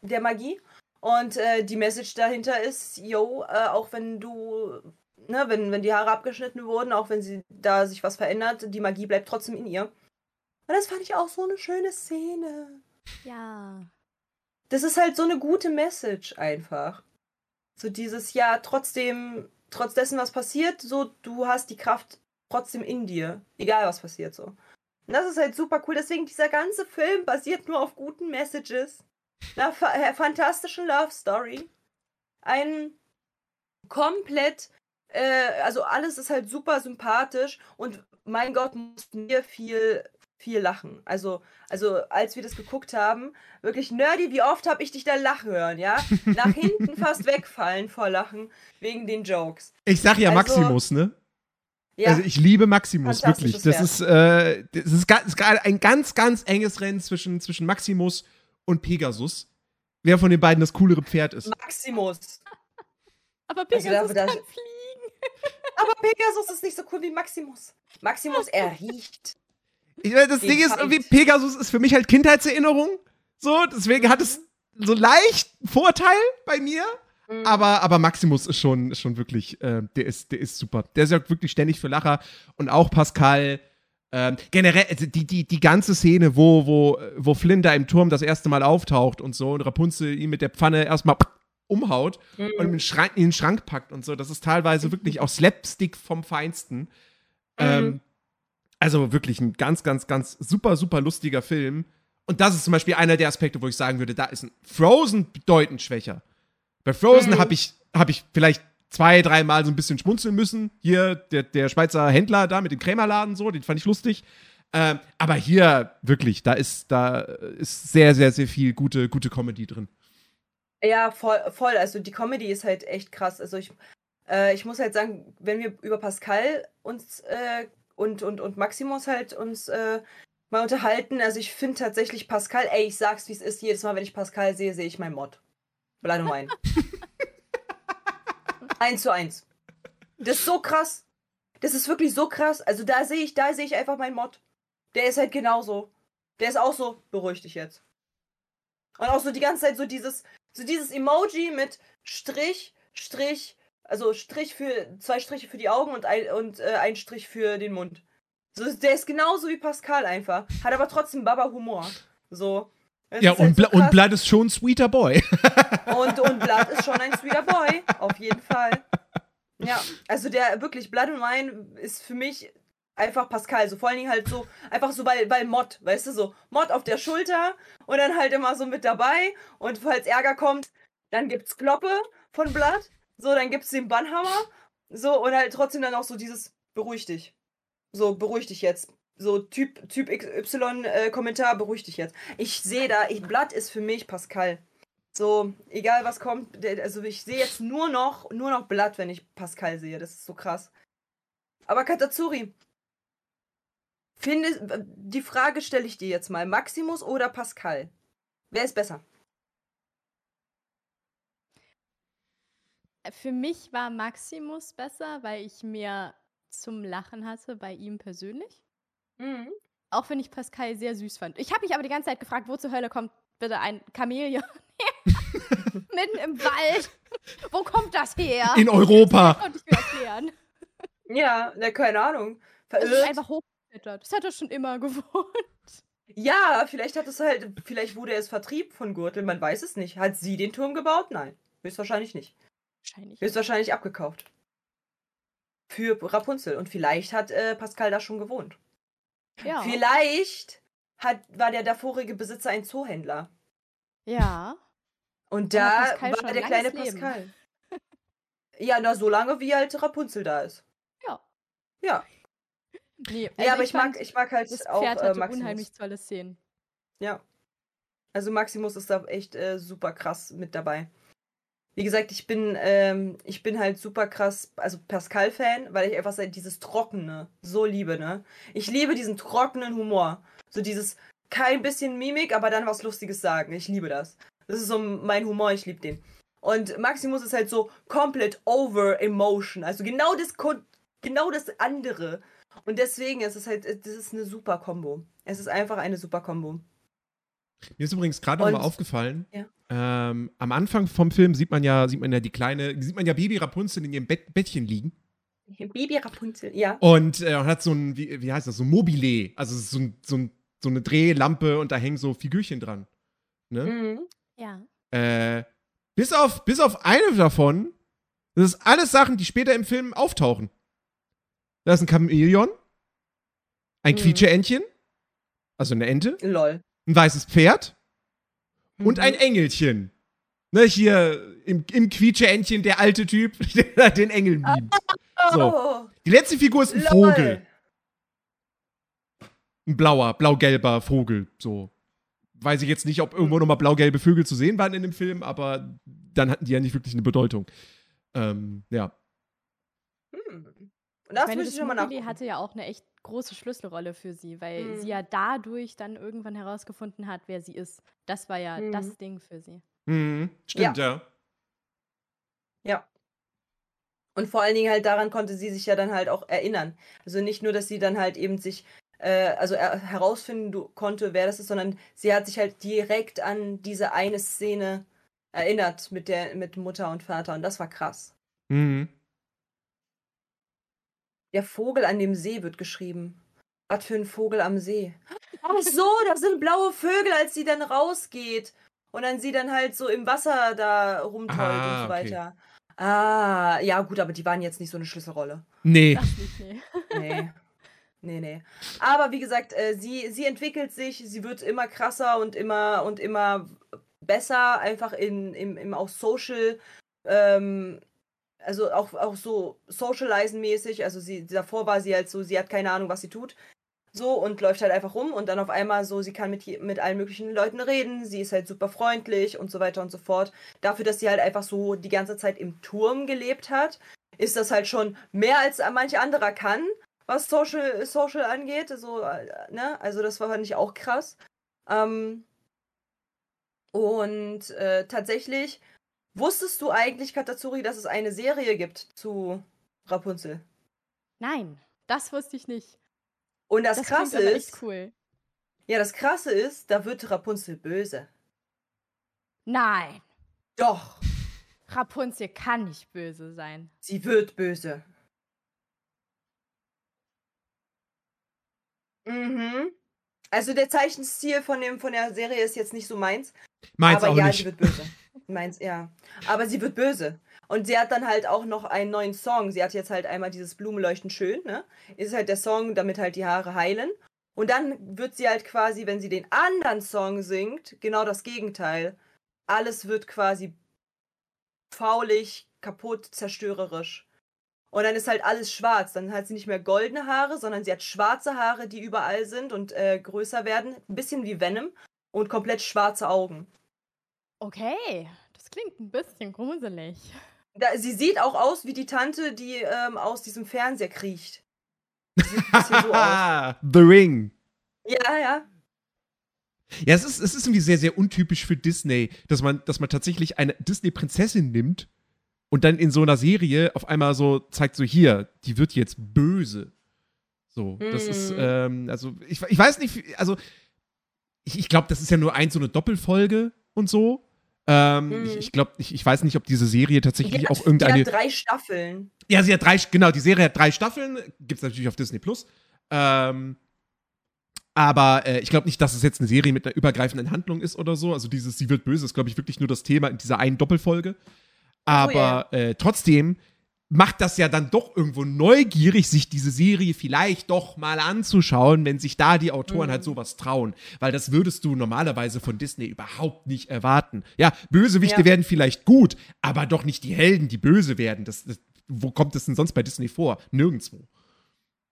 der Magie. Und äh, die Message dahinter ist, yo, äh, auch wenn du, ne, wenn, wenn die Haare abgeschnitten wurden, auch wenn sie da sich was verändert, die Magie bleibt trotzdem in ihr. Und das fand ich auch so eine schöne Szene. Ja. Das ist halt so eine gute Message einfach. So dieses, ja, trotzdem, trotz dessen, was passiert, so, du hast die Kraft trotzdem in dir. Egal, was passiert, so. Und das ist halt super cool. Deswegen, dieser ganze Film basiert nur auf guten Messages. Einer fa äh, fantastischen Love Story. Ein komplett, äh, also alles ist halt super sympathisch und mein Gott, mussten wir viel, viel lachen. Also, also als wir das geguckt haben, wirklich nerdy, wie oft habe ich dich da lachen hören, ja? Nach (laughs) hinten fast wegfallen vor Lachen wegen den Jokes. Ich sag ja Also- Maximus, ne? Ja, Also ich liebe Maximus, wirklich. Das ist, äh, das ist, ga- ist ein ganz, ganz enges Rennen zwischen, zwischen Maximus und Pegasus. Wer von den beiden das coolere Pferd ist. Maximus. Aber Also Pegasus da- kann fliegen. Aber Pegasus ist nicht so cool wie Maximus. Maximus, (laughs) er riecht. Ich, meine, das Den Ding ist, irgendwie, Pegasus ist für mich halt Kindheitserinnerung. So, deswegen hat es so leicht Vorteil bei mir. Mhm. Aber, aber Maximus ist schon, ist schon wirklich, äh, der, ist, der ist super. Der sorgt wirklich ständig für Lacher. Und auch Pascal. Ähm, generell, also die, die, die ganze Szene, wo, wo, wo Flynn da im Turm das erste Mal auftaucht und so und Rapunzel ihn mit der Pfanne erstmal umhaut und Mhm. in den, Schrank, in den Schrank packt und so. Das ist teilweise wirklich auch Slapstick vom Feinsten. Ähm, also wirklich ein ganz, ganz, ganz super, super lustiger Film. Und das ist zum Beispiel einer der Aspekte, wo ich sagen würde, da ist ein Frozen bedeutend schwächer. Bei Frozen Mhm. habe ich, hab ich vielleicht zwei, dreimal so ein bisschen schmunzeln müssen. Hier, der, der Schweizer Händler da mit dem Krämerladen so, den fand ich lustig. Ähm, aber hier wirklich, da ist, da ist sehr, sehr, sehr viel gute, gute Comedy drin. Ja, voll, voll. Also die Comedy ist halt echt krass. Also ich, äh, ich muss halt sagen, wenn wir über Pascal uns äh, und, und, und Maximus halt uns äh, mal unterhalten, also ich finde tatsächlich Pascal, ey, ich sag's wie es ist, jedes Mal, wenn ich Pascal sehe, sehe ich mein Mod. Bleib nur ein. (laughs) eins zu eins. Das ist so krass. Das ist wirklich so krass. Also da sehe ich, da sehe ich einfach meinen Mod. Der ist halt genauso. Der ist auch so, beruhig dich jetzt. Und auch so die ganze Zeit so dieses, so dieses Emoji mit Strich, Strich, also Strich für, zwei Striche für die Augen und ein, und, äh, ein Strich für den Mund. So, der ist genauso wie Pascal einfach. Hat aber trotzdem Baba-Humor. So. Das Ja, ist halt und, so und. Blood ist schon ein sweeter Boy. (laughs) Und, und Blood ist schon ein sweeter Boy. Auf jeden Fall. Ja, also der wirklich Blood and Wine ist für mich einfach Pascal. So vor allen Dingen halt so, einfach so, weil, weil Mod, weißt du, so Mod auf der Schulter und dann halt immer so mit dabei. Und falls Ärger kommt, dann gibt's Kloppe von Blood. So, dann gibt's den Bannhammer. So, und halt trotzdem dann auch so dieses beruhig dich. So, beruhig dich jetzt. So, Typ, typ XY-Kommentar, beruhig dich jetzt. Ich sehe da, ich, Blood ist für mich Pascal. So, egal was kommt, also ich sehe jetzt nur noch, nur noch Blatt, wenn ich Pascal sehe. Das ist so krass. Aber Katatsuri, finde, die Frage stelle ich dir jetzt mal. Maximus oder Pascal? Wer ist besser? Für mich war Maximus besser, weil ich mehr zum Lachen hatte bei ihm persönlich. Mhm. Auch wenn ich Pascal sehr süß fand. Ich habe mich aber die ganze Zeit gefragt, wo zur Hölle kommt bitte ein Chamäleon (laughs) her? Mitten im Wald. Wo kommt das her? In Europa. Das konnte ich mir erklären. Ja, ne, keine Ahnung. Es ist Verirrt. einfach hochgeklettert. Das hat er schon immer (laughs) gewohnt. Ja, vielleicht hat es halt, vielleicht wurde es Vertrieb von Gürtel, man weiß es nicht. Hat sie den Turm gebaut? Nein, höchstwahrscheinlich nicht. Wahrscheinlich. Höchstwahrscheinlich abgekauft. Für Rapunzel. Und vielleicht hat äh, Pascal da schon gewohnt. Ja. Vielleicht hat, war der davorige Besitzer ein Zoohändler. Ja. Und da war der kleine Leben. Pascal. (laughs) Ja, na, so lange wie halt Rapunzel da ist. Ja. Ja. Nee, Ja, aber ich, fand, mag, ich mag halt das auch Pferd äh, hatte Maximus. unheimlich tolle Szenen. Ja. Also Maximus ist da echt äh, super krass mit dabei. Wie gesagt, ich bin, ähm, ich bin halt super krass, also Pascal-Fan, weil ich einfach dieses Trockene so liebe, ne? Ich liebe diesen trockenen Humor. So dieses kein bisschen Mimik, aber dann was Lustiges sagen. Ich liebe das. Das ist so mein Humor, ich liebe den. Und Maximus ist halt so komplett over emotion. Also genau das, genau das andere. Und deswegen ist es halt, das ist eine super Kombo. Es ist einfach eine super Kombo. Mir ist übrigens gerade noch mal Und- aufgefallen. Ja. Ähm, am Anfang vom Film sieht man ja, sieht man ja die kleine, sieht man ja Baby Rapunzel in ihrem Bett, Bettchen liegen Baby Rapunzel, ja. und äh, hat so ein, wie, wie heißt das, so ein Mobile, also so, ein, so, ein, so eine Drehlampe und da hängen so Figürchen dran. Ne? Mhm. Ja. Äh, bis auf, bis auf eine davon, das ist alles Sachen, die später im Film auftauchen. Da ist ein Chamäleon, ein Mhm. Quietscheentchen, also eine Ente, Lol. ein weißes Pferd und Mhm. ein Engelchen. Ne, hier im, im Quietscheentchen der alte Typ, (laughs) der den Engel mimt. So. (laughs) Die letzte Figur ist ein lol. Vogel. Ein blauer, blau-gelber Vogel. So. Weiß ich jetzt nicht, ob irgendwo nochmal blau-gelbe Vögel zu sehen waren in dem Film, aber dann hatten die ja nicht wirklich eine Bedeutung. Ähm, ja. Hm. Und Ich das meine, ich das schon mal Mobile nachgucken. hatte ja auch eine echt große Schlüsselrolle für sie, weil Mhm. sie ja dadurch dann irgendwann herausgefunden hat, wer sie ist. Das war ja Mhm. das Ding für sie. Mhm, stimmt, ja. Ja. Und vor allen Dingen halt daran konnte sie sich ja dann halt auch erinnern. Also nicht nur, dass sie dann halt eben sich, äh, also er, herausfinden konnte, wer das ist, sondern sie hat sich halt direkt an diese eine Szene erinnert mit der, mit Mutter und Vater. Und das war krass. Mhm. Der Vogel an dem See wird geschrieben. Was für ein Vogel am See? Ach so, das sind blaue Vögel, als sie dann rausgeht. Und dann sie dann halt so im Wasser da rumtollt Ah, und so okay. weiter. Ah, ja, gut, aber die waren jetzt nicht so eine Schlüsselrolle. Nee. Nicht, nee. Nee. Nee, nee. Aber wie gesagt, äh, sie, sie entwickelt sich, sie wird immer krasser und immer und immer besser, einfach in, im, im auch Social, ähm, also auch, auch so Socializen-mäßig. Also sie, davor war sie halt so, sie hat keine Ahnung, was sie tut. So und läuft halt einfach rum und dann auf einmal so, sie kann mit, mit allen möglichen Leuten reden, sie ist halt super freundlich und so weiter und so fort. Dafür, dass sie halt einfach so die ganze Zeit im Turm gelebt hat, ist das halt schon mehr als manch anderer kann was Social, Social angeht. So, äh, ne? Also das war fand ich auch krass. Ähm, und äh, tatsächlich, wusstest du eigentlich, Katatsuri, dass es eine Serie gibt zu Rapunzel? Nein, das wusste ich nicht. Und das, Das Krasse ist, echt cool. ja, das Krasse ist, da wird Rapunzel böse. Nein, Doch, Rapunzel kann nicht böse sein. sie wird böse. Mhm. Also der Zeichenstil von, dem, von der Serie ist jetzt nicht so meins. Meins aber auch ja, nicht. sie wird böse. (laughs) Meins, ja. Aber sie wird böse. Und sie hat dann halt auch noch einen neuen Song. Sie hat jetzt halt einmal dieses Blumenleuchten schön, ne? Ist halt der Song, damit halt die Haare heilen. Und dann wird sie halt quasi, wenn sie den anderen Song singt, genau das Gegenteil. Alles wird quasi faulig, kaputt, zerstörerisch. Und dann ist halt alles schwarz. Dann hat sie nicht mehr goldene Haare, sondern sie hat schwarze Haare, die überall sind und äh, größer werden. Ein bisschen wie Venom. Und komplett schwarze Augen. Okay, das klingt ein bisschen gruselig. Da, sie sieht auch aus wie die Tante, die ähm, aus diesem Fernseher kriecht. Sieht ein bisschen so (laughs) aus. The Ring. Ja, ja. Ja, es ist, es ist irgendwie sehr, sehr untypisch für Disney, dass man, dass man tatsächlich eine Disney-Prinzessin nimmt und dann in so einer Serie auf einmal so zeigt, so hier, die wird jetzt böse. So, das ist, Mhm. ähm, also, ich, ich weiß nicht, also, ich, ich glaube, das ist ja nur ein, so eine Doppelfolge und so. Ähm, Mhm. Ich, ich glaube, ich, ich weiß nicht, ob diese Serie tatsächlich hat, auch irgendeine. die hat drei Staffeln. Ja, sie hat drei, genau, die Serie hat drei Staffeln, gibt's natürlich auf Disney Plus. Ähm, aber äh, ich glaube nicht, dass es jetzt eine Serie mit einer übergreifenden Handlung ist oder so. Also dieses Sie wird böse ist, glaube ich, wirklich nur das Thema in dieser einen Doppelfolge. Aber äh, trotzdem, macht das ja dann doch irgendwo neugierig, sich diese Serie vielleicht doch mal anzuschauen, wenn sich da die Autoren Mhm. halt sowas trauen. Weil das würdest du normalerweise von Disney überhaupt nicht erwarten. Ja, Bösewichte Ja. werden vielleicht gut, aber doch nicht die Helden, die böse werden. Das, das, wo kommt das denn sonst bei Disney vor? Nirgendwo.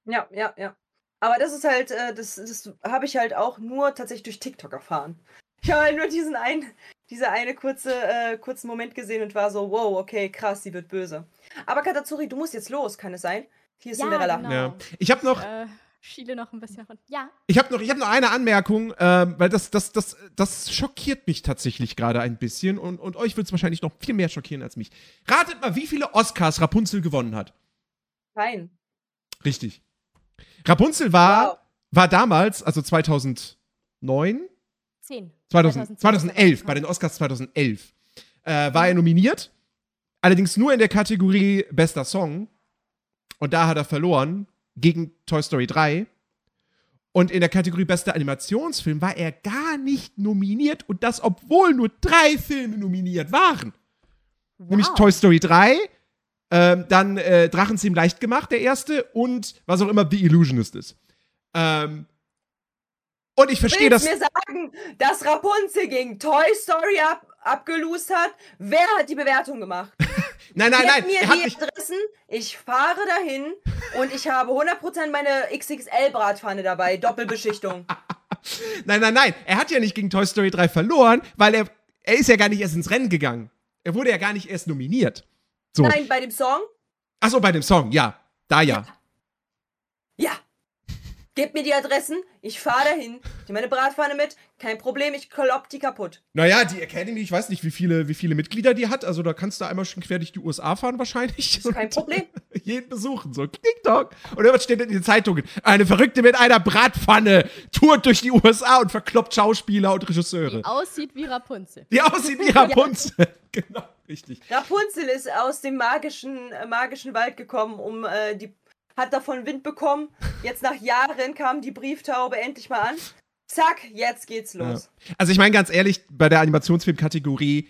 Ja, ja, ja. Aber das ist halt, äh, das, das habe ich halt auch nur tatsächlich durch TikTok erfahren. Ich habe halt nur diesen einen, diese eine kurze, äh, kurzen Moment gesehen und war so, wow, okay, krass, sie wird böse. Aber Katatsuri, du musst jetzt los, kann es sein? Hier ist Ja, Cinderella. genau. Ja. Ich habe noch, Äh, schiele noch ein bisschen nach unten. Ja. Ich habe noch, ich hab noch eine Anmerkung, ähm, weil das, das, das, das schockiert mich tatsächlich gerade ein bisschen und, und euch wird es wahrscheinlich noch viel mehr schockieren als mich. Ratet mal, wie viele Oscars Rapunzel gewonnen hat. Nein. Richtig. Rapunzel war, Wow. war damals, also 2009, 10. 2000, 2011, bei den Oscars 2011, äh, war er nominiert. Allerdings nur in der Kategorie Bester Song. Und da hat er verloren gegen Toy Story 3. Und in der Kategorie Bester Animationsfilm war er gar nicht nominiert. Und das, obwohl nur drei Filme nominiert waren. Wow. Nämlich Toy Story 3, ähm, dann äh, Drachenzähm leicht gemacht, der erste, und was auch immer The Illusionist ist. Ähm, und ich verstehe das. mir sagen, dass Rapunzel gegen Toy Story ab, abgelost hat? Wer hat die Bewertung gemacht? (laughs) Nein, nein, Gib nein. mir Er hat die nicht, Adressen, ich fahre dahin und ich habe 100% meine XXL-Bratpfanne dabei. Doppelbeschichtung. (laughs) nein, nein, nein. Er hat ja nicht gegen Toy Story 3 verloren, weil er, er ist ja gar nicht erst ins Rennen gegangen. Er wurde ja gar nicht erst nominiert. So. Nein, bei dem Song? Achso, bei dem Song, ja. Da ja. Ja. Gib mir die Adressen, ich fahre dahin. Ich nehme meine Bratpfanne mit, kein Problem, ich klopp die kaputt. Naja, die Academy, ich weiß nicht, wie viele, wie viele Mitglieder die hat. Also da kannst du einmal schon quer durch die USA fahren wahrscheinlich. Ist kein Problem. (laughs) Jeden besuchen, so TikTok. Und irgendwas steht in den Zeitungen. Eine Verrückte mit einer Bratpfanne tourt durch die USA und verkloppt Schauspieler und Regisseure. Die aussieht wie Rapunzel. Die aussieht wie (laughs) Rapunzel. (laughs) genau, richtig. Rapunzel ist aus dem magischen, äh, magischen Wald gekommen, um äh, die. Hat davon Wind bekommen. Jetzt nach Jahren kam die Brieftaube endlich mal an. Zack, jetzt geht's los. Also ich meine ganz ehrlich, bei der Animationsfilm-Kategorie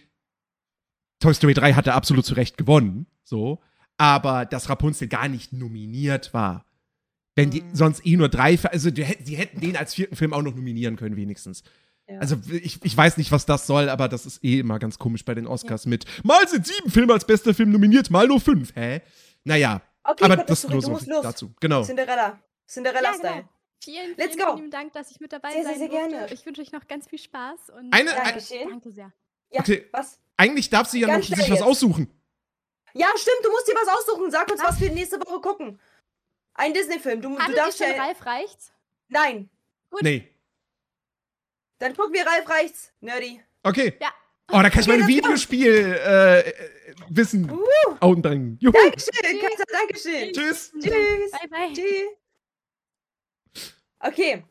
Toy Story 3 hat er absolut zu Recht gewonnen, so, aber dass Rapunzel gar nicht nominiert war. Wenn die Mhm. sonst eh nur drei, also die, hätten- die hätten den als vierten Film auch noch nominieren können wenigstens. Ja. Also ich, ich weiß nicht, was das soll, aber das ist eh immer ganz komisch bei den Oscars mit. Mal sind sieben Filme als bester Film nominiert, mal nur fünf, hä? Naja, okay, aber das nur du so musst los. dazu. Genau. Cinderella. Cinderella-Style. genau. Vielen, Let's vielen, go. vielen Dank, dass ich mit dabei Sehr, sehr, sein sehr durfte. gerne. Ich wünsche euch noch ganz viel Spaß und Eine- äh, Dankeschön. danke sehr. Ja, Okay. was? Eigentlich darf sie ja Ganz noch sich was aussuchen. Ja, stimmt, du musst dir was aussuchen. Sag uns, was wir nächste Woche gucken. Ein Disney-Film. Du, du Hattet ihr darfst schon ja. Ralf reicht's? Nein. Gut. Nee. Dann gucken wir Ralf Reichts. Nerdy. Okay. Ja. Oh, da kann ich Okay, meine. Videospiel-Wissen Uh, anbringen. Juhu. Dankeschön, Kaiser, Dankeschön. Tschüss. Tschüss. Bye, bye. Tschüss. Okay.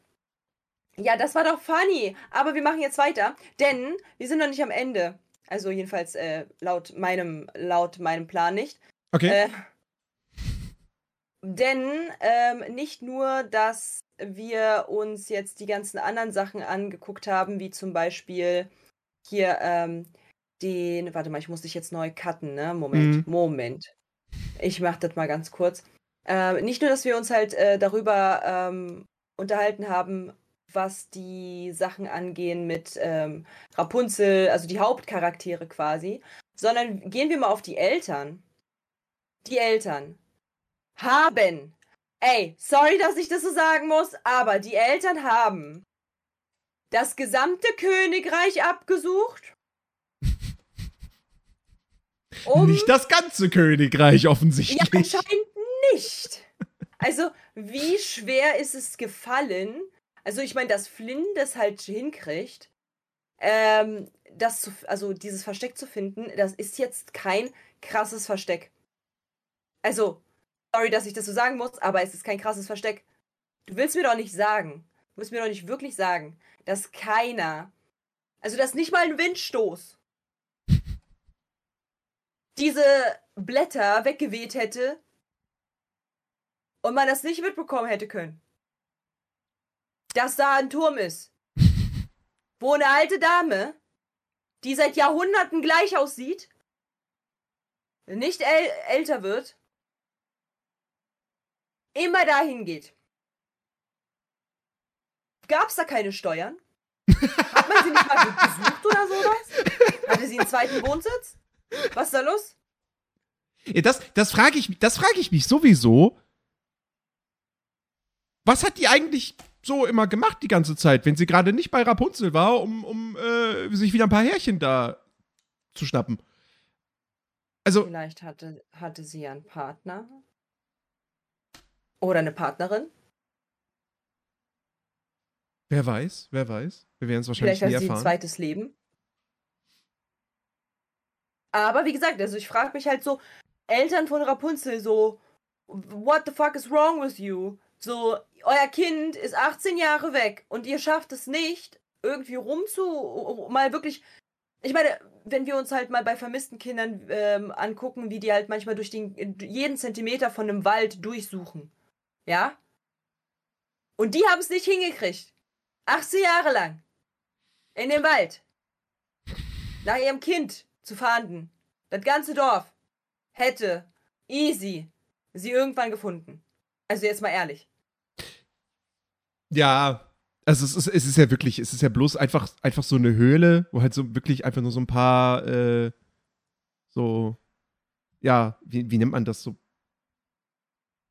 Ja, das war doch funny. Aber wir machen jetzt weiter, denn wir sind noch nicht am Ende. Also jedenfalls äh, laut meinem laut meinem Plan nicht. Okay. Äh, denn ähm, nicht nur, dass wir uns jetzt die ganzen anderen Sachen angeguckt haben, wie zum Beispiel hier ähm, den, warte mal, ich muss dich jetzt neu cutten, ne? Moment, Mhm. Moment. Ich mach das mal ganz kurz. Ähm, nicht nur, dass wir uns halt äh, darüber ähm, unterhalten haben, was die Sachen angehen mit ähm, Rapunzel, also die Hauptcharaktere quasi, sondern gehen wir mal auf die Eltern. Die Eltern haben, ey, sorry, dass ich das so sagen muss, aber die Eltern haben das gesamte Königreich abgesucht. (laughs) Um Nicht das ganze Königreich ja, offensichtlich. anscheinend nicht. Also, wie schwer ist es gefallen? Also, ich meine, dass Flynn das halt hinkriegt, ähm, das zu, also dieses Versteck zu finden, das ist jetzt kein krasses Versteck. Also, sorry, dass ich das so sagen muss, aber es ist kein krasses Versteck. Du willst mir doch nicht sagen, du willst mir doch nicht wirklich sagen, dass keiner, also dass nicht mal ein Windstoß (laughs) diese Blätter weggeweht hätte und man das nicht mitbekommen hätte können. Dass da ein Turm ist, (laughs) wo eine alte Dame, die seit Jahrhunderten gleich aussieht, nicht äl älter wird immer dahin geht. Gab es da keine Steuern? Hat man sie nicht mal besucht oder sowas? Hatte sie einen zweiten Wohnsitz? Was ist da los? Ja, das das frage ich, das frag ich mich sowieso. Was hat die eigentlich so immer gemacht die ganze Zeit, wenn sie gerade nicht bei Rapunzel war, um, um äh, sich wieder ein paar Härchen da zu schnappen? Also, Vielleicht hatte, hatte sie einen Partner. Oder eine Partnerin. wer weiß, wer weiß. Wir werden es wahrscheinlich Vielleicht nie hat sie ein erfahren. zweites Leben. Aber wie gesagt, also ich frage mich halt so, Eltern von Rapunzel, so, what the fuck is wrong with you? So, euer Kind ist 18 Jahre weg und ihr schafft es nicht, irgendwie rumzu, mal wirklich. Ich meine, wenn wir uns halt mal bei vermissten Kindern ähm, angucken, wie die halt manchmal durch den, jeden Zentimeter von einem Wald durchsuchen. Ja? Und die haben es nicht hingekriegt. 18 Jahre lang. In den Wald. Nach ihrem Kind zu fahnden. Das ganze Dorf hätte easy sie irgendwann gefunden. Also jetzt mal ehrlich. Ja, also es ist, es ist ja wirklich, es ist ja bloß einfach, einfach so eine Höhle, wo halt so wirklich einfach nur so ein paar, äh, so, ja, wie, wie nennt man das so?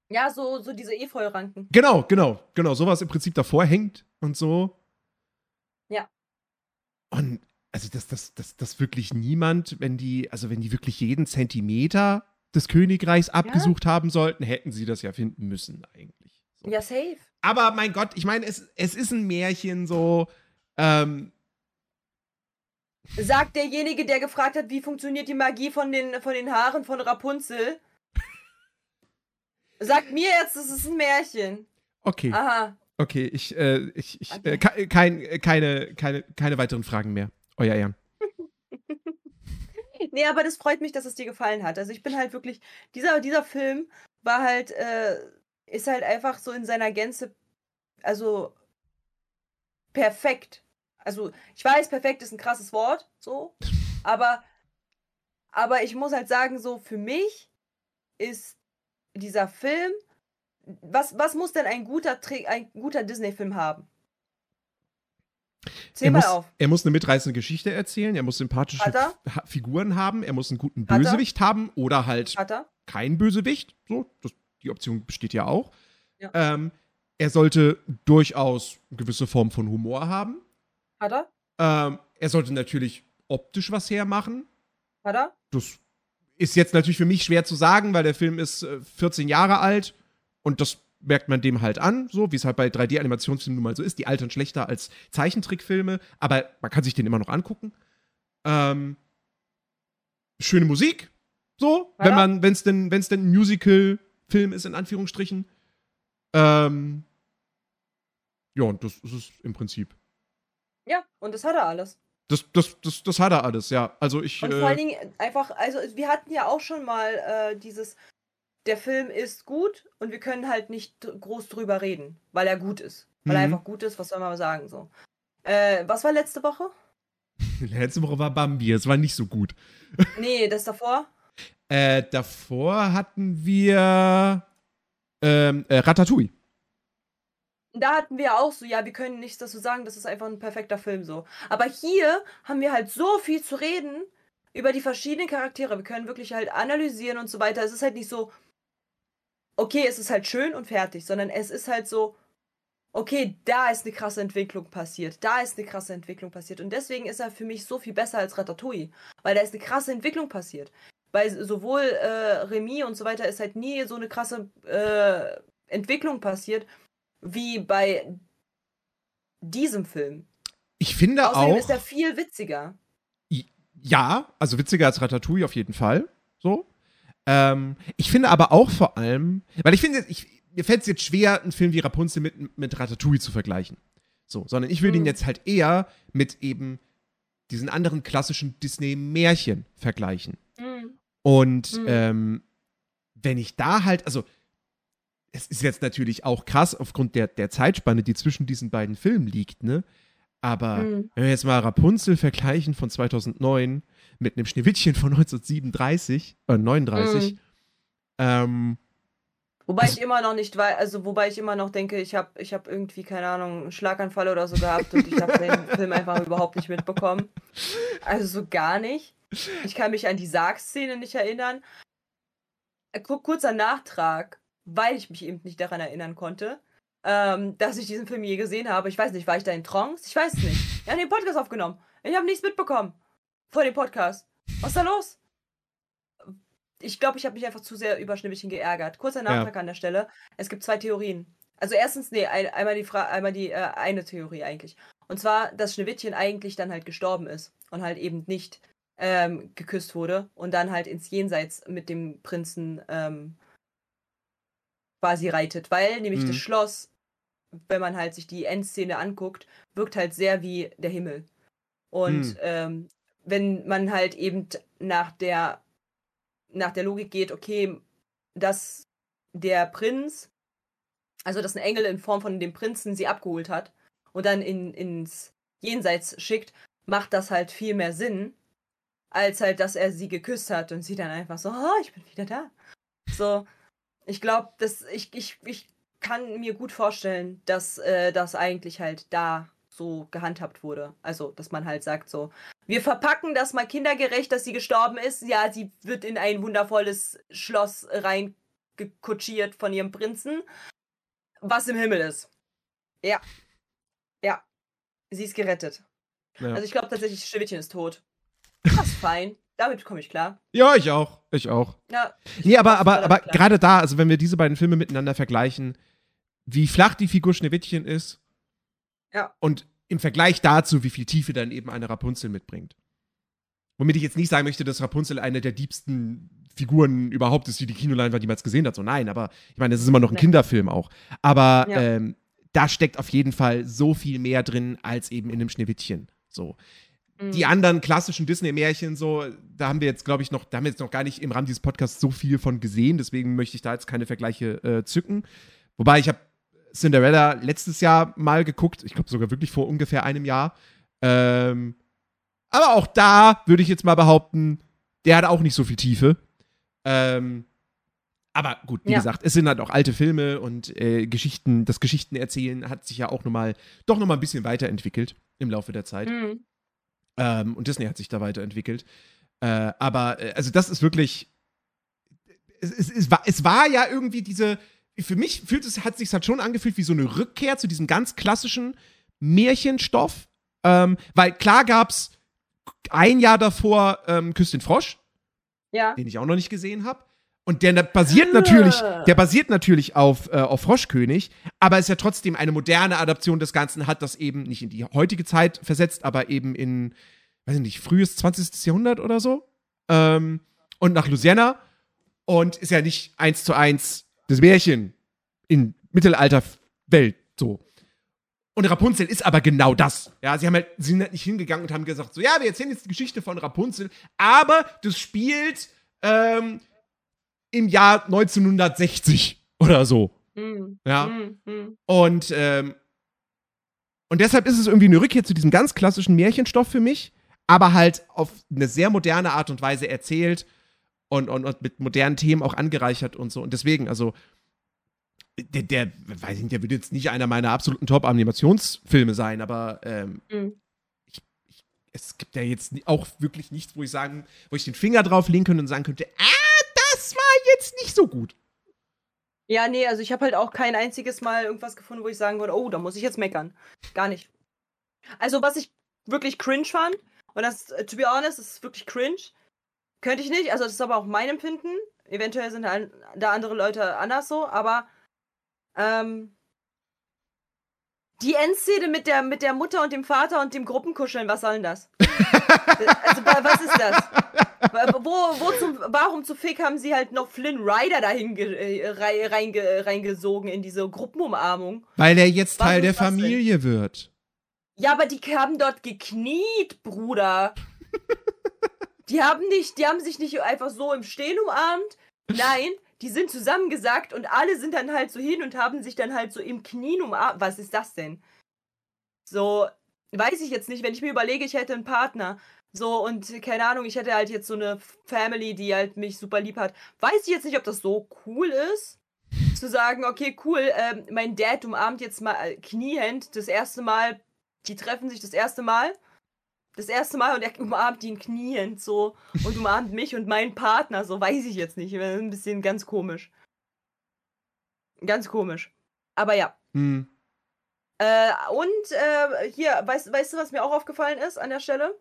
Ja, so, so diese Efeuranken. Genau, genau, genau, sowas im Prinzip davor hängt und so. Ja. Und also dass das, das, das wirklich niemand, wenn die, also wenn die wirklich jeden Zentimeter des Königreichs abgesucht haben sollten, hätten sie das ja finden müssen eigentlich. So. Ja, safe. Aber mein Gott, ich meine, es, es ist ein Märchen so. Ähm, Sagt derjenige, der gefragt hat, wie funktioniert die Magie von den, von den Haaren von Rapunzel. Sagt mir jetzt, das ist ein Märchen. okay, Aha. okay, ich, äh, ich, ich Okay. äh, ke- kein, keine, keine, keine weiteren Fragen mehr. Euer Ehren. (laughs) Nee, aber das freut mich, dass es dir gefallen hat. Also ich bin halt wirklich, dieser, dieser Film war halt, äh, ist halt einfach so in seiner Gänze, also perfekt. Also ich weiß, perfekt ist ein krasses Wort, so, aber, aber ich muss halt sagen, so für mich ist dieser Film, was, was muss denn ein guter, ein guter Disney-Film haben? Zähl Er mal muss, auf. er muss eine mitreißende Geschichte erzählen, er muss sympathische er? Figuren haben, er muss einen guten? Bösewicht haben oder halt kein Bösewicht. So, das, die Option besteht ja auch. Ja. Ähm, er sollte durchaus eine gewisse Form von Humor haben. Hat er? Ähm, er sollte natürlich optisch was hermachen. Hat er? Das ist jetzt natürlich für mich schwer zu sagen, weil der Film ist äh, 14 Jahre alt und das merkt man dem halt an, so wie es halt bei 3D-Animationsfilmen nun mal so ist. Die altern schlechter als Zeichentrickfilme, aber man kann sich den immer noch angucken. Ähm, schöne Musik, so, Ja. wenn man, wenn es denn, wenn es denn ein Musical-Film ist, in Anführungsstrichen. Ähm, ja, und das ist es im Prinzip. Ja, und das hat er alles. Das, das, das, das hat er alles, ja. Also ich. Und äh, vor allen Dingen einfach, also wir hatten ja auch schon mal äh, dieses, der Film ist gut und wir können halt nicht groß drüber reden, weil er gut ist. Weil er Mhm. einfach gut ist, was soll man mal sagen so. Äh, was war letzte Woche? (laughs) Letzte Woche war Bambi, es war nicht so gut. Nee, das davor? Äh, davor hatten wir ähm, äh, Ratatouille. Da hatten wir auch so, ja, wir können nichts dazu sagen, das ist einfach ein perfekter Film so. Aber hier haben wir halt so viel zu reden über die verschiedenen Charaktere. Wir können wirklich halt analysieren und so weiter. Es ist halt nicht so, okay, es ist halt schön und fertig, sondern es ist halt so, okay, da ist eine krasse Entwicklung passiert. Da ist eine krasse Entwicklung passiert. Und deswegen ist er für mich so viel besser als Ratatouille. Weil da ist eine krasse Entwicklung passiert. Weil sowohl äh, Remy und so weiter ist halt nie so eine krasse äh, Entwicklung passiert, wie bei diesem Film. Ich finde Außerdem auch. ist er viel witziger. Ja, also witziger als Ratatouille auf jeden Fall. So. Ähm, ich finde aber auch vor allem, weil ich finde, mir fällt es jetzt schwer, einen Film wie Rapunzel mit, mit Ratatouille zu vergleichen. So, sondern ich würde ihn Mhm. jetzt halt eher mit eben diesen anderen klassischen Disney-Märchen vergleichen. Und Mhm. ähm, wenn ich da halt, also es ist jetzt natürlich auch krass aufgrund der, der Zeitspanne, die zwischen diesen beiden Filmen liegt, ne? Aber Mhm. wenn wir jetzt mal Rapunzel vergleichen von 2009 mit einem Schneewittchen von 1937 oder 39, Mhm. ähm, Wobei ich immer noch nicht weiß, also wobei ich immer noch denke, ich habe ich hab irgendwie, keine Ahnung, einen Schlaganfall oder so gehabt und ich habe den Film einfach überhaupt nicht mitbekommen. Also so gar nicht. Ich kann mich an die Sarg-Szene nicht erinnern. Äh, ku- Kurzer Nachtrag, weil ich mich eben nicht daran erinnern konnte, ähm, dass ich diesen Film je gesehen habe. Ich weiß nicht, war ich da in Trance? Ich weiß es nicht. Wir haben den Podcast aufgenommen. Ich habe nichts mitbekommen vor dem Podcast. Was ist da los? Ich glaube, ich habe mich einfach zu sehr über Schneewittchen geärgert. Kurzer Nachtrag an der Stelle. Es gibt zwei Theorien. Also erstens, nee, ein, einmal die Fra einmal die äh, eine Theorie eigentlich. Und zwar, dass Schneewittchen eigentlich dann halt gestorben ist und halt eben nicht ähm, geküsst wurde und dann halt ins Jenseits mit dem Prinzen ähm, quasi reitet. Weil nämlich Mhm. das Schloss, wenn man halt sich die Endszene anguckt, wirkt halt sehr wie der Himmel. Und Mhm. ähm, wenn man halt eben nach der nach der Logik geht, okay, dass der Prinz, also dass ein Engel in Form von dem Prinzen sie abgeholt hat und dann in, ins Jenseits schickt, macht das halt viel mehr Sinn, als halt, dass er sie geküsst hat und sie dann einfach so, oh, ich bin wieder da. So, ich glaube, dass ich, ich, ich kann mir gut vorstellen, dass äh, das eigentlich halt da so gehandhabt wurde. Also, dass man halt sagt so, wir verpacken das mal kindergerecht, dass sie gestorben ist. Ja, sie wird in ein wundervolles Schloss reingekutschiert von ihrem Prinzen, was im Himmel ist. Ja. Ja. Sie ist gerettet. Ja. Also ich glaube tatsächlich, Schneewittchen ist tot. Das ist fein. Damit komme ich klar. ja, ich auch. Ich auch. Ja, Nee, aber, aber, aber klar. gerade da, also wenn wir diese beiden Filme miteinander vergleichen, wie flach die Figur Schneewittchen ist Ja. und im Vergleich dazu, wie viel Tiefe dann eben eine Rapunzel mitbringt. Womit ich jetzt nicht sagen möchte, dass Rapunzel eine der diebsten Figuren überhaupt ist, die die Kinoleinwand jemals gesehen hat. So nein, aber ich meine, das ist immer noch ein Nee. Kinderfilm auch. Aber Ja. ähm, da steckt auf jeden Fall so viel mehr drin als eben in einem Schneewittchen. So. Die Mhm. anderen klassischen Disney-Märchen, so, da haben wir jetzt, glaube ich, noch, da haben wir jetzt noch gar nicht im Rahmen dieses Podcasts so viel von gesehen, deswegen möchte ich da jetzt keine Vergleiche äh, zücken. Wobei ich habe Cinderella letztes Jahr mal geguckt, ich glaube sogar wirklich vor ungefähr einem Jahr. Ähm, aber auch da würde ich jetzt mal behaupten, der hat auch nicht so viel Tiefe. Ähm, aber gut, wie Ja. gesagt, es sind halt auch alte Filme und äh, Geschichten, das Geschichtenerzählen hat sich ja auch nochmal, doch nochmal ein bisschen weiterentwickelt im Laufe der Zeit. Mhm. Ähm, und Disney hat sich da weiterentwickelt. Äh, aber, äh, also das ist wirklich. Es, es, es, war, es war ja irgendwie diese. Für mich fühlt es, hat sich halt schon angefühlt wie so eine Rückkehr zu diesem ganz klassischen Märchenstoff. Ähm, weil klar gab's ein Jahr davor ähm, Küss den Frosch, Ja. den ich auch noch nicht gesehen habe. Und der basiert natürlich, Ah. der basiert natürlich auf, äh, auf Froschkönig, aber ist ja trotzdem eine moderne Adaption des Ganzen, hat das eben nicht in die heutige Zeit versetzt, aber eben in, weiß ich nicht, frühes 20. Jahrhundert oder so. Ähm, und nach Louisiana. Und ist ja nicht eins zu eins das Märchen in Mittelalterwelt so. Und Rapunzel ist aber genau das. Ja, sie haben halt, sie sind halt nicht hingegangen und haben gesagt, so, ja, wir erzählen jetzt die Geschichte von Rapunzel, aber das spielt ähm, im Jahr 1960 oder so. Mhm. Ja. Mhm. Und, ähm, und deshalb ist es irgendwie eine Rückkehr zu diesem ganz klassischen Märchenstoff für mich, aber halt auf eine sehr moderne Art und Weise erzählt und, und, und mit modernen Themen auch angereichert und so. Und deswegen, also, der, der weiß ich nicht, der wird jetzt nicht einer meiner absoluten Top-Animationsfilme sein, aber ähm, Mhm. es gibt ja jetzt auch wirklich nichts, wo ich sagen, wo ich den Finger drauf legen könnte und sagen könnte, ah, jetzt nicht so gut. Ja, nee, also ich habe halt auch kein einziges Mal irgendwas gefunden, wo ich sagen würde, oh, da muss ich jetzt meckern. Gar nicht. Also, was ich wirklich cringe fand, und das, äh, to be honest, das ist wirklich cringe, könnte ich nicht, also das ist aber auch mein Empfinden. Eventuell sind da, andere Leute anders so, aber ähm, die Endszene mit der, mit der Mutter und dem Vater und dem Gruppenkuscheln, was soll denn das? (laughs) also, wa- was ist das? Wo, wo zum, warum zu Fick haben sie halt noch Flynn Rider dahin äh, rei- reinge, reingesogen in diese Gruppenumarmung? Weil er jetzt Teil der das denn? Familie wird. Ja, aber die haben dort gekniet, Bruder. (laughs) die haben nicht, die haben sich nicht einfach so im Stehen umarmt. Nein, die sind zusammengesackt und alle sind dann halt so hin und haben sich dann halt so im Knien umarmt. Was ist das denn? So, weiß ich jetzt nicht, wenn ich mir überlege, ich hätte einen Partner. So, und keine Ahnung, ich hätte halt jetzt so eine Family, die halt mich super lieb hat. Weiß ich jetzt nicht, ob das so cool ist. zu sagen, okay, cool, ähm, mein Dad umarmt jetzt mal äh, kniehend das erste Mal, die treffen sich das erste Mal. Das erste Mal und er umarmt ihn kniehend so und (laughs) umarmt mich und meinen Partner, so weiß ich jetzt nicht. Ein bisschen ganz komisch. Ganz komisch. Aber ja. Hm. Äh, und äh, hier, weißt, weißt du, was mir auch aufgefallen ist an der Stelle?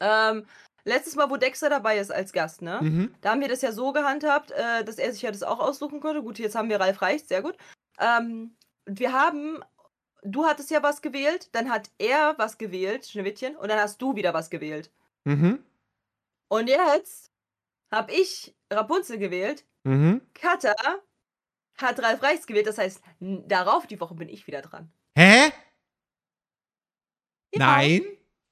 Ähm, letztes Mal, wo Dexter dabei ist als Gast, ne? Mhm. Da haben wir das ja so gehandhabt, äh, dass er sich ja das auch aussuchen konnte. Gut, jetzt haben wir Ralf Reicht, sehr gut. Ähm, und wir haben, du hattest ja was gewählt, dann hat er was gewählt, Schneewittchen, und dann hast du wieder was gewählt. Mhm. Und jetzt habe ich Rapunzel gewählt, Mhm. Katha hat Ralf Reichs gewählt, das heißt, darauf die Woche bin ich wieder dran. Hä? Ja, Nein?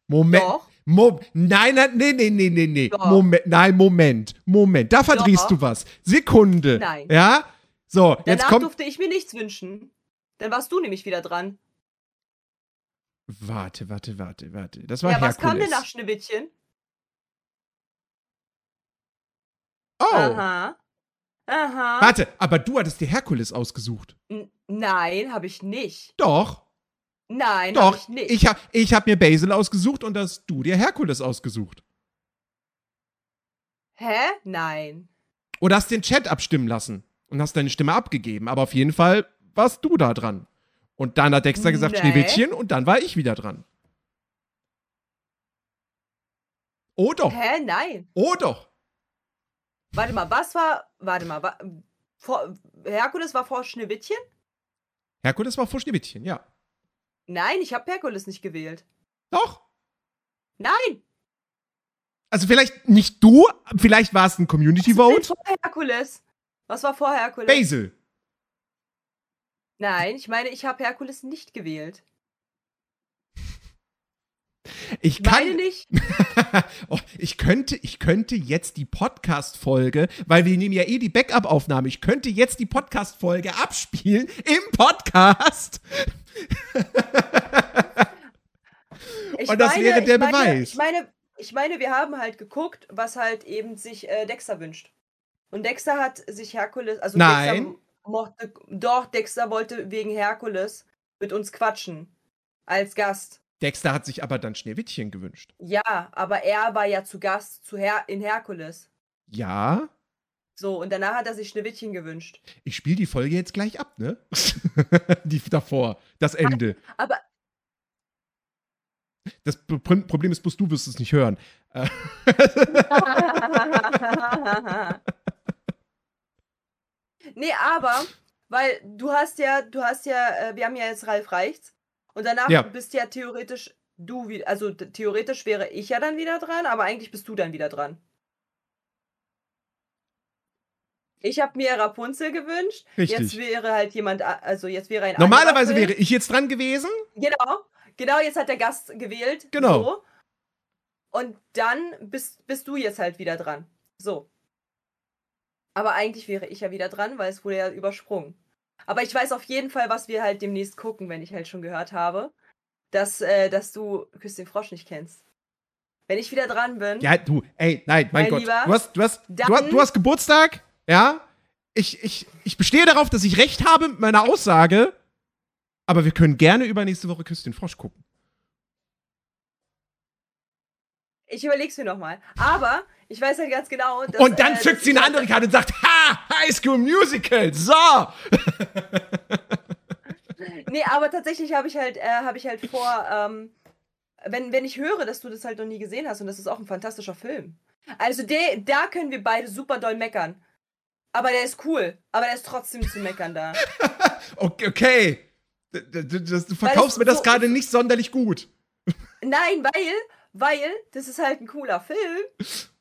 Moment. Doch. Mo nein, nein, nee, nee, nee, nee, nee. Moment, nein, Moment, Moment. Da verdrehst Doch. du was. Sekunde. Nein. Ja? So, jetzt Danach kommt. durfte ich mir nichts wünschen. Dann warst du nämlich wieder dran. Warte, warte, warte, warte. Das war ja, was kam Herkules. denn nach Schneewittchen? Oh. Aha. Aha. Warte, aber du hattest dir Herkules ausgesucht. N nein, habe ich nicht. Doch. Nein, habe Doch. ich nicht. Ich hab, ich hab mir Basil ausgesucht und hast du dir Herkules ausgesucht. Hä? Nein. Oder hast den Chat abstimmen lassen und hast deine Stimme abgegeben. Aber auf jeden Fall warst du da dran. Und dann hat Dexter gesagt Nee. Schneewittchen und dann war ich wieder dran. Oh doch. Hä? Nein. Oh doch. Warte mal, was war. Warte mal, wa vor, Herkules war vor Schneewittchen? Herkules war vor Schneewittchen, ja. Nein, ich habe Herkules nicht gewählt. Doch. Nein! Also vielleicht nicht du, vielleicht war es ein Community Was war Vote. vor Herkules? Was war vor Herkules? Basil. Nein, ich meine, ich habe Herkules nicht gewählt. Ich Meine kann, nicht. (laughs) oh, ich könnte, ich könnte jetzt die Podcast-Folge, weil wir nehmen ja eh die Backup-Aufnahme, ich könnte jetzt die Podcast-Folge abspielen im Podcast. (laughs) Ich Und das wäre der ich meine, Beweis. Ich meine, ich meine, wir haben halt geguckt, was halt eben sich äh, Dexter wünscht. Und Dexter hat sich Herkules, also Nein. Dexter mochte, doch, Dexter wollte wegen Herkules mit uns quatschen. Als Gast. Dexter hat sich aber dann Schneewittchen gewünscht. Ja, aber er war ja zu Gast zu Her in Herkules. Ja, So, und danach hat er sich Schneewittchen gewünscht. ich spiele die Folge jetzt gleich ab, ne? (laughs) die davor, das Ende. Aber Das Pro- Problem ist bloß, du wirst es nicht hören. (laughs) (laughs) Nee, aber, weil du hast ja, du hast ja, äh, wir haben ja jetzt Ralf Reichts und danach Ja. bist ja theoretisch du wieder, also theoretisch wäre ich ja dann wieder dran, aber eigentlich bist du dann wieder dran. Ich habe mir Rapunzel gewünscht. Richtig. Jetzt wäre halt jemand, also jetzt wäre ein Normalerweise wäre ich jetzt dran gewesen. Genau, genau, jetzt hat der Gast gewählt. Genau. So. Und dann bist, bist du jetzt halt wieder dran. So. Aber eigentlich wäre ich ja wieder dran, weil es wurde ja übersprungen. Aber ich weiß auf jeden Fall, was wir halt demnächst gucken, wenn ich halt schon gehört habe, dass, äh, dass du Küss den Frosch nicht kennst. Wenn ich wieder dran bin, Ja, du, ey, nein, mein, Mein Gott. Lieber, du, hast, du, hast, du, hast, du hast Geburtstag, ja? Ich, ich, ich bestehe darauf, dass ich recht habe mit meiner Aussage, aber wir können gerne übernächste Woche Küss den Frosch gucken. ich überleg's mir nochmal. Aber ich weiß halt ganz genau, dass. und dann äh, zückt sie eine andere Karte und sagt, ha, High School Musical, so. (laughs) Nee, aber tatsächlich habe ich halt, äh, habe ich halt vor, ähm, wenn, wenn ich höre, dass du das halt noch nie gesehen hast und das ist auch ein fantastischer Film. Also de, da können wir beide super doll meckern. Aber der ist cool. Aber der ist trotzdem zu meckern da. (laughs) Okay, okay. D- d- d- das- Du Weil verkaufst mir das so- gerade nicht sonderlich gut. Nein, weil, weil, das ist halt ein cooler Film. (laughs)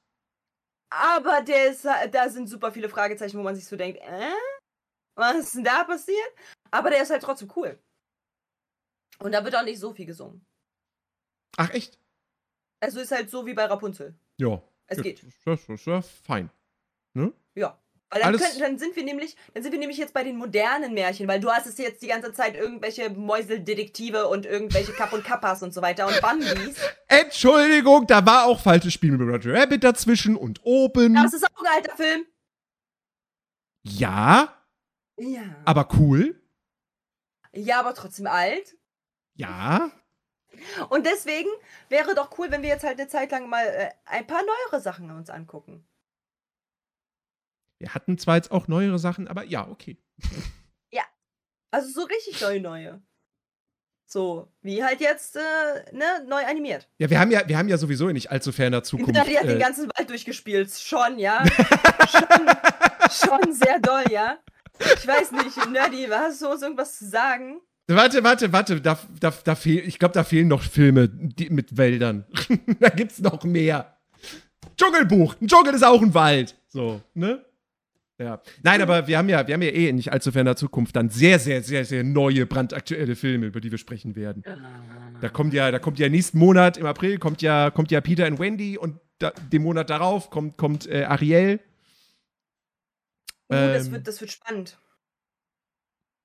Aber der ist, da sind super viele Fragezeichen, wo man sich so denkt, äh? Was ist denn da passiert? Aber der ist halt trotzdem cool. Und da wird auch nicht so viel gesungen. Ach, echt? Also ist halt so wie bei Rapunzel. Ja. Es geht. Das ist ja fein. Ja. Weil dann, können, dann sind wir nämlich, dann sind wir nämlich jetzt bei den modernen Märchen, weil du hast es jetzt die ganze Zeit irgendwelche Mäuseldetektive und irgendwelche Kapp und Kappas und so weiter und Bambis. (laughs) Entschuldigung, da war auch falsches Spiel mit Roger Rabbit dazwischen und oben. Das ist auch ein alter Film. Ja, Ja. aber cool. Ja, aber trotzdem alt. Ja. Und deswegen wäre doch cool, wenn wir jetzt halt eine Zeit lang mal äh, ein paar neuere Sachen uns angucken. Wir hatten zwar jetzt auch neuere Sachen, aber ja, okay. Also so richtig neue, neue. So, wie halt jetzt, äh, ne, neu animiert. Ja, wir haben ja, wir haben ja sowieso in nicht allzu ferner (laughs) Zukunft. Die hat den Äh, ganzen Wald durchgespielt. Schon, ja. (laughs) schon, schon sehr doll, ja. Ich weiß nicht, Nerdy, hast du uns irgendwas zu sagen? warte, warte, warte. Da, da, da fehl, ich glaube, da fehlen noch Filme die, mit Wäldern. (laughs) da gibt's noch mehr. Dschungelbuch. Ein Dschungel ist auch ein Wald. So, ne? Ja. Nein, aber wir haben ja, wir haben ja eh in nicht allzu ferner Zukunft dann sehr, sehr, sehr, sehr neue, brandaktuelle Filme, über die wir sprechen werden. Da kommt ja, da kommt ja nächsten Monat im April kommt ja, kommt ja Peter und Wendy und da, den Monat darauf kommt, kommt äh, Ariel. Das, Ähm. wird, das wird spannend.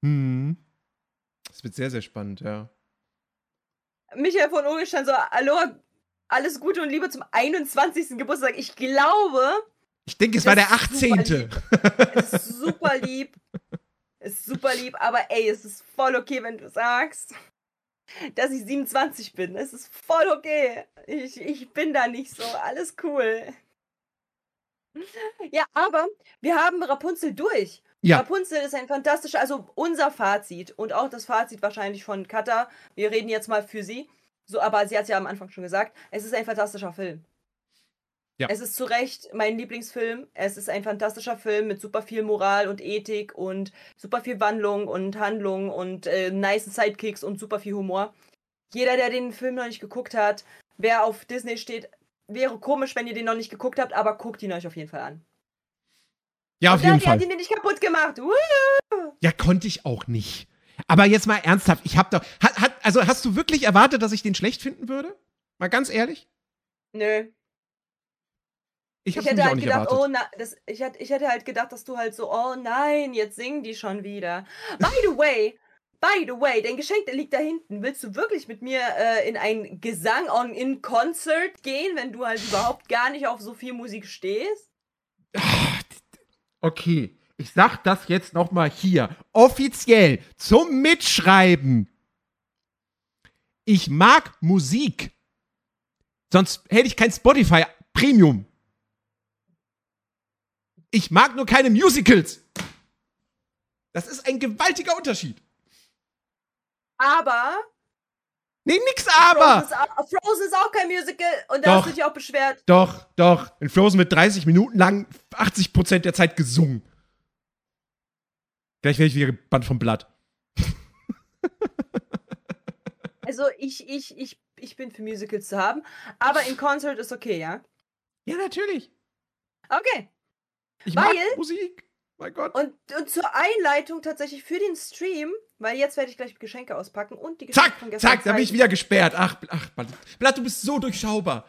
Hm. Das wird sehr, sehr spannend, ja. Michael von Urgestein so, hallo, alles Gute und Liebe zum 21. Geburtstag. Ich glaube, Ich denke, es war der Das ist super 18. lieb. es ist super lieb. Ist super lieb, aber ey, es ist voll okay, wenn du sagst, dass ich 27 bin. Es ist voll okay. Ich, ich bin da nicht so. Alles cool. Ja, aber wir haben Rapunzel durch. Ja. Rapunzel ist ein fantastischer, also unser Fazit und auch das Fazit wahrscheinlich von Katha. Wir reden jetzt mal für sie. So, aber sie hat es ja am Anfang schon gesagt. Es ist ein fantastischer Film. Ja. Es ist zu Recht mein Lieblingsfilm. Es ist ein fantastischer Film mit super viel Moral und Ethik und super viel Wandlung und Handlung und äh, nice Sidekicks und super viel Humor. Jeder, der den Film noch nicht geguckt hat, wer auf Disney steht, wäre komisch, wenn ihr den noch nicht geguckt habt, aber guckt ihn euch auf jeden Fall an. Ja, auf Und ja, jeden die hat Fall. ihn mir nicht kaputt gemacht. Uh! Ja, konnte ich auch nicht. Aber jetzt mal ernsthaft, ich hab doch. Hat, hat, also hast du wirklich erwartet, dass ich den schlecht finden würde? Mal ganz ehrlich? Nö. Ich Ich hätte halt gedacht, erwartet. oh na, das, ich, hätte, ich hätte halt gedacht, dass du halt so, oh nein, jetzt singen die schon wieder. By the way, by the way, dein Geschenk liegt da hinten. Willst du wirklich mit mir äh, in ein Gesang on in Concert gehen, wenn du halt überhaupt gar nicht auf so viel Musik stehst? Okay, ich sag das jetzt noch mal hier offiziell zum Mitschreiben. Ich mag Musik. Sonst hätte ich kein Spotify Premium. Ich mag nur keine Musicals. Das ist ein gewaltiger Unterschied. Aber Nee, nix Frozen aber. ist, auch, Frozen ist auch kein Musical und Doch. da hast du dich auch beschwert. Doch, doch. In Frozen wird 30 Minuten lang 80% der Zeit gesungen. Gleich werde ich wieder gebannt vom Blatt. (laughs) Also ich, ich, ich, ich bin für Musicals zu haben, aber in Concert ist okay, ja? Ja, natürlich. Okay. Ich mag Weil- Musik. Mein Gott. Und, und zur Einleitung tatsächlich für den Stream, weil jetzt werde ich gleich Geschenke auspacken und die Geschenke Zack, von gestern zack, da bin ich wieder gesperrt. Ach, ach, Blatt, Blatt, du bist so durchschaubar.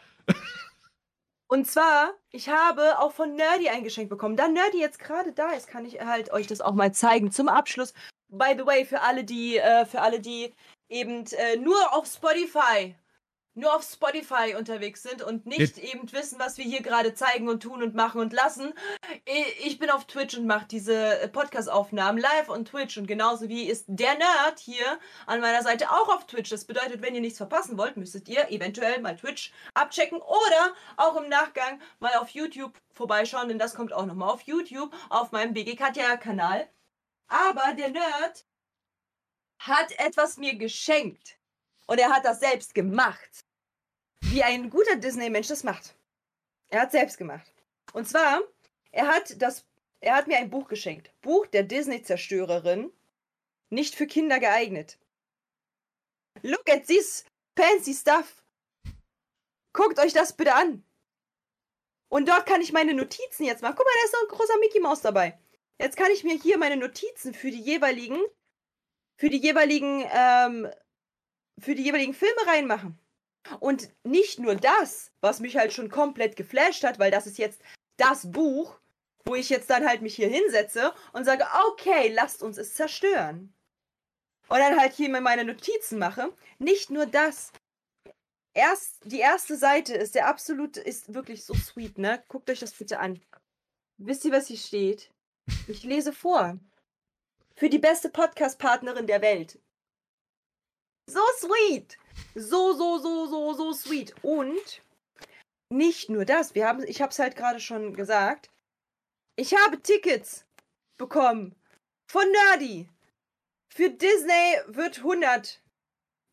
Und zwar, ich habe auch von Nerdy ein Geschenk bekommen. Da Nerdy jetzt gerade da ist, kann ich halt euch das auch mal zeigen. Zum Abschluss, by the way, für alle, die, äh, für alle, die eben äh, nur auf Spotify, nur auf Spotify unterwegs sind und nicht Jetzt- eben wissen, was wir hier gerade zeigen und tun und machen und lassen. Ich bin auf Twitch und mache diese Podcast-Aufnahmen live on Twitch und genauso wie ist der Nerd hier an meiner Seite auch auf Twitch. Das bedeutet, wenn ihr nichts verpassen wollt, müsstet ihr eventuell mal Twitch abchecken oder auch im Nachgang mal auf YouTube vorbeischauen, denn das kommt auch nochmal auf YouTube auf meinem BG Katja-Kanal. Aber der Nerd hat etwas mir geschenkt. Und er hat das selbst gemacht. Wie ein guter Disney-Mensch das macht. Er hat selbst gemacht. Und zwar, er hat das, er hat mir ein Buch geschenkt. Buch der Disney-Zerstörerin. Nicht für Kinder geeignet. Look at this fancy stuff. Guckt euch das bitte an. Und dort kann ich meine Notizen jetzt machen. Guck mal, da ist noch ein großer Mickey Maus dabei. Jetzt kann ich mir hier meine Notizen für die jeweiligen, für die jeweiligen, ähm, für die jeweiligen Filme reinmachen. Und nicht nur das, was mich halt schon komplett geflasht hat, weil das ist jetzt das Buch, wo ich jetzt dann halt mich hier hinsetze und sage, okay, lasst uns es zerstören. Und dann halt hier meine Notizen mache. Nicht nur das. Erst, die erste Seite ist der absolute, ist wirklich so sweet, ne? Guckt euch das bitte an. Wisst ihr, was hier steht? Ich lese vor. Für die beste Podcast-Partnerin der Welt. So sweet. So, so, so, so, so sweet. Und nicht nur das. Wir haben, ich habe es halt gerade schon gesagt. Ich habe Tickets bekommen von Nerdy. Für Disney wird 100.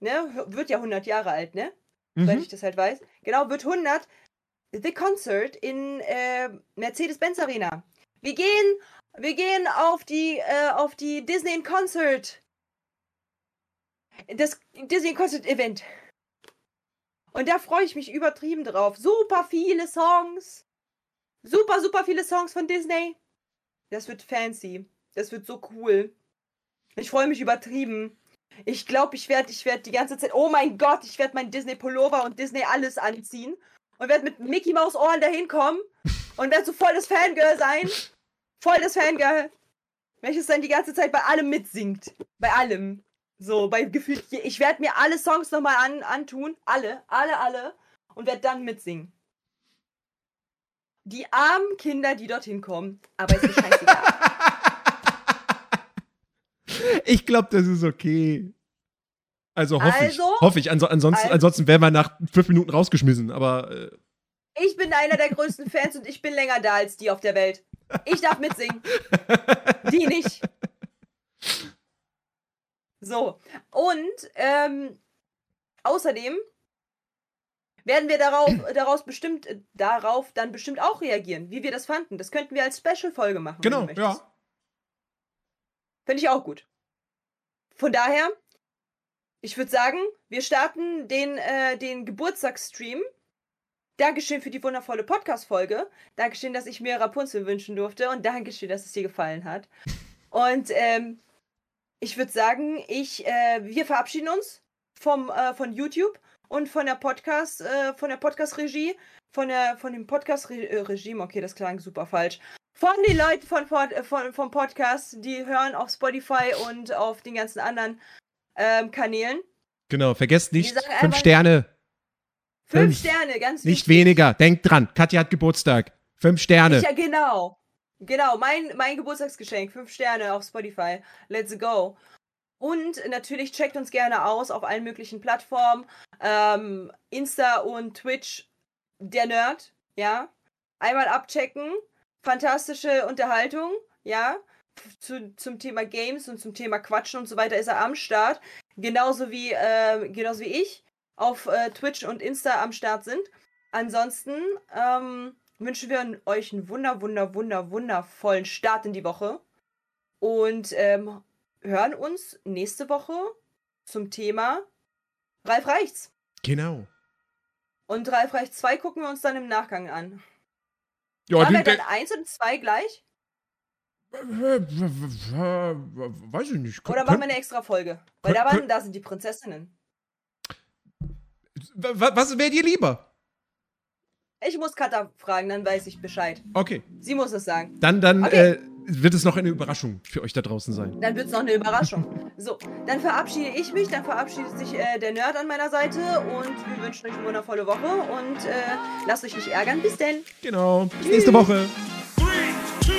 Ne? Wird ja 100 Jahre alt, ne? Weil Mhm. ich das halt weiß. Genau, wird 100. The Concert in äh, Mercedes-Benz Arena. Wir gehen, wir gehen auf die, äh, auf die Disney in Concert. Das Disney Concert Event. Und da freue ich mich übertrieben drauf. Super viele Songs. Super, super viele Songs von Disney. Das wird fancy. Das wird so cool. Ich freue mich übertrieben. Ich glaube, ich werde ich werd die ganze Zeit. Oh mein Gott, ich werde mein Disney Pullover und Disney alles anziehen. Und werde mit Mickey Maus Ohren dahin kommen. Und werde so voll das Fangirl sein. Voll das Fangirl. Welches dann die ganze Zeit bei allem mitsingt. Bei allem. So, bei gefühlt. Ich werde mir alle Songs nochmal an, antun. Alle, alle, alle. Und werde dann mitsingen. Die armen Kinder, die dorthin kommen. Aber ist mir scheißegal. (laughs) Ich glaube, das ist okay. Also hoffe ich. Also? Hoffe ich. Anso ansonsten, Also- ansonsten wären wir nach fünf Minuten rausgeschmissen. Aber äh, Ich bin einer der größten Fans und ich bin länger da als die auf der Welt. Ich darf mitsingen. Die nicht. So. Und ähm, außerdem werden wir darauf, (clears throat) daraus bestimmt, äh, darauf dann bestimmt auch reagieren, wie wir das fanden. Das könnten wir als Special-Folge machen. genau, ja. Finde ich auch gut. Von daher, ich würde sagen, wir starten den, äh, den Geburtstagsstream. Dankeschön für die wundervolle Podcast-Folge. Dankeschön, dass ich mir Rapunzel wünschen durfte. Und Dankeschön, dass es dir gefallen hat. Und ähm, ich würde sagen, ich, äh, wir verabschieden uns vom, äh, von YouTube und von der Podcast, äh, von der Podcast-Regie, von der, von dem Podcast-Regime, okay, das klang super falsch. Von den Leuten von, Pod- äh, von, vom Podcast, die hören auf Spotify und auf den ganzen anderen ähm, Kanälen. Genau, vergesst nicht, fünf Sterne. Fünf, Fünf. Sterne, ganz Nicht wichtig. weniger. Denkt dran, Katja hat Geburtstag. Fünf Sterne. Ja, genau. Genau, mein, mein Geburtstagsgeschenk. Fünf Sterne auf Spotify. Let's go. Und natürlich checkt uns gerne aus auf allen möglichen Plattformen. Ähm, Insta und Twitch. Der Nerd, ja. Einmal abchecken. Fantastische Unterhaltung, ja. Zu, zum Thema Games und zum Thema Quatschen und so weiter ist er am Start. Genauso wie, äh, genauso wie ich auf äh, Twitch und Insta am Start sind. Ansonsten ähm, wünschen wir euch einen wunder, wunder, wunder, wundervollen Start in die Woche. Und ähm, hören uns nächste Woche zum Thema Ralf Reichts. Genau. Und Ralf Reichts 2 gucken wir uns dann im Nachgang an. Ja, Machen wir dann 1 und 2 gleich? Weiß ich nicht. Oder machen wir eine extra Folge? Weil da, waren, da sind die Prinzessinnen. was was wäre dir lieber? Ich muss Katha fragen, dann weiß ich Bescheid. Okay. Sie muss es sagen. Dann, dann Okay. äh, wird es noch eine Überraschung für euch da draußen sein. Dann wird es noch eine Überraschung. So, dann verabschiede ich mich, dann verabschiedet sich äh, der Nerd an meiner Seite und wir wünschen euch eine wundervolle Woche und äh, lasst euch nicht ärgern. Bis denn. Genau. Bis nächste Woche. Three, two,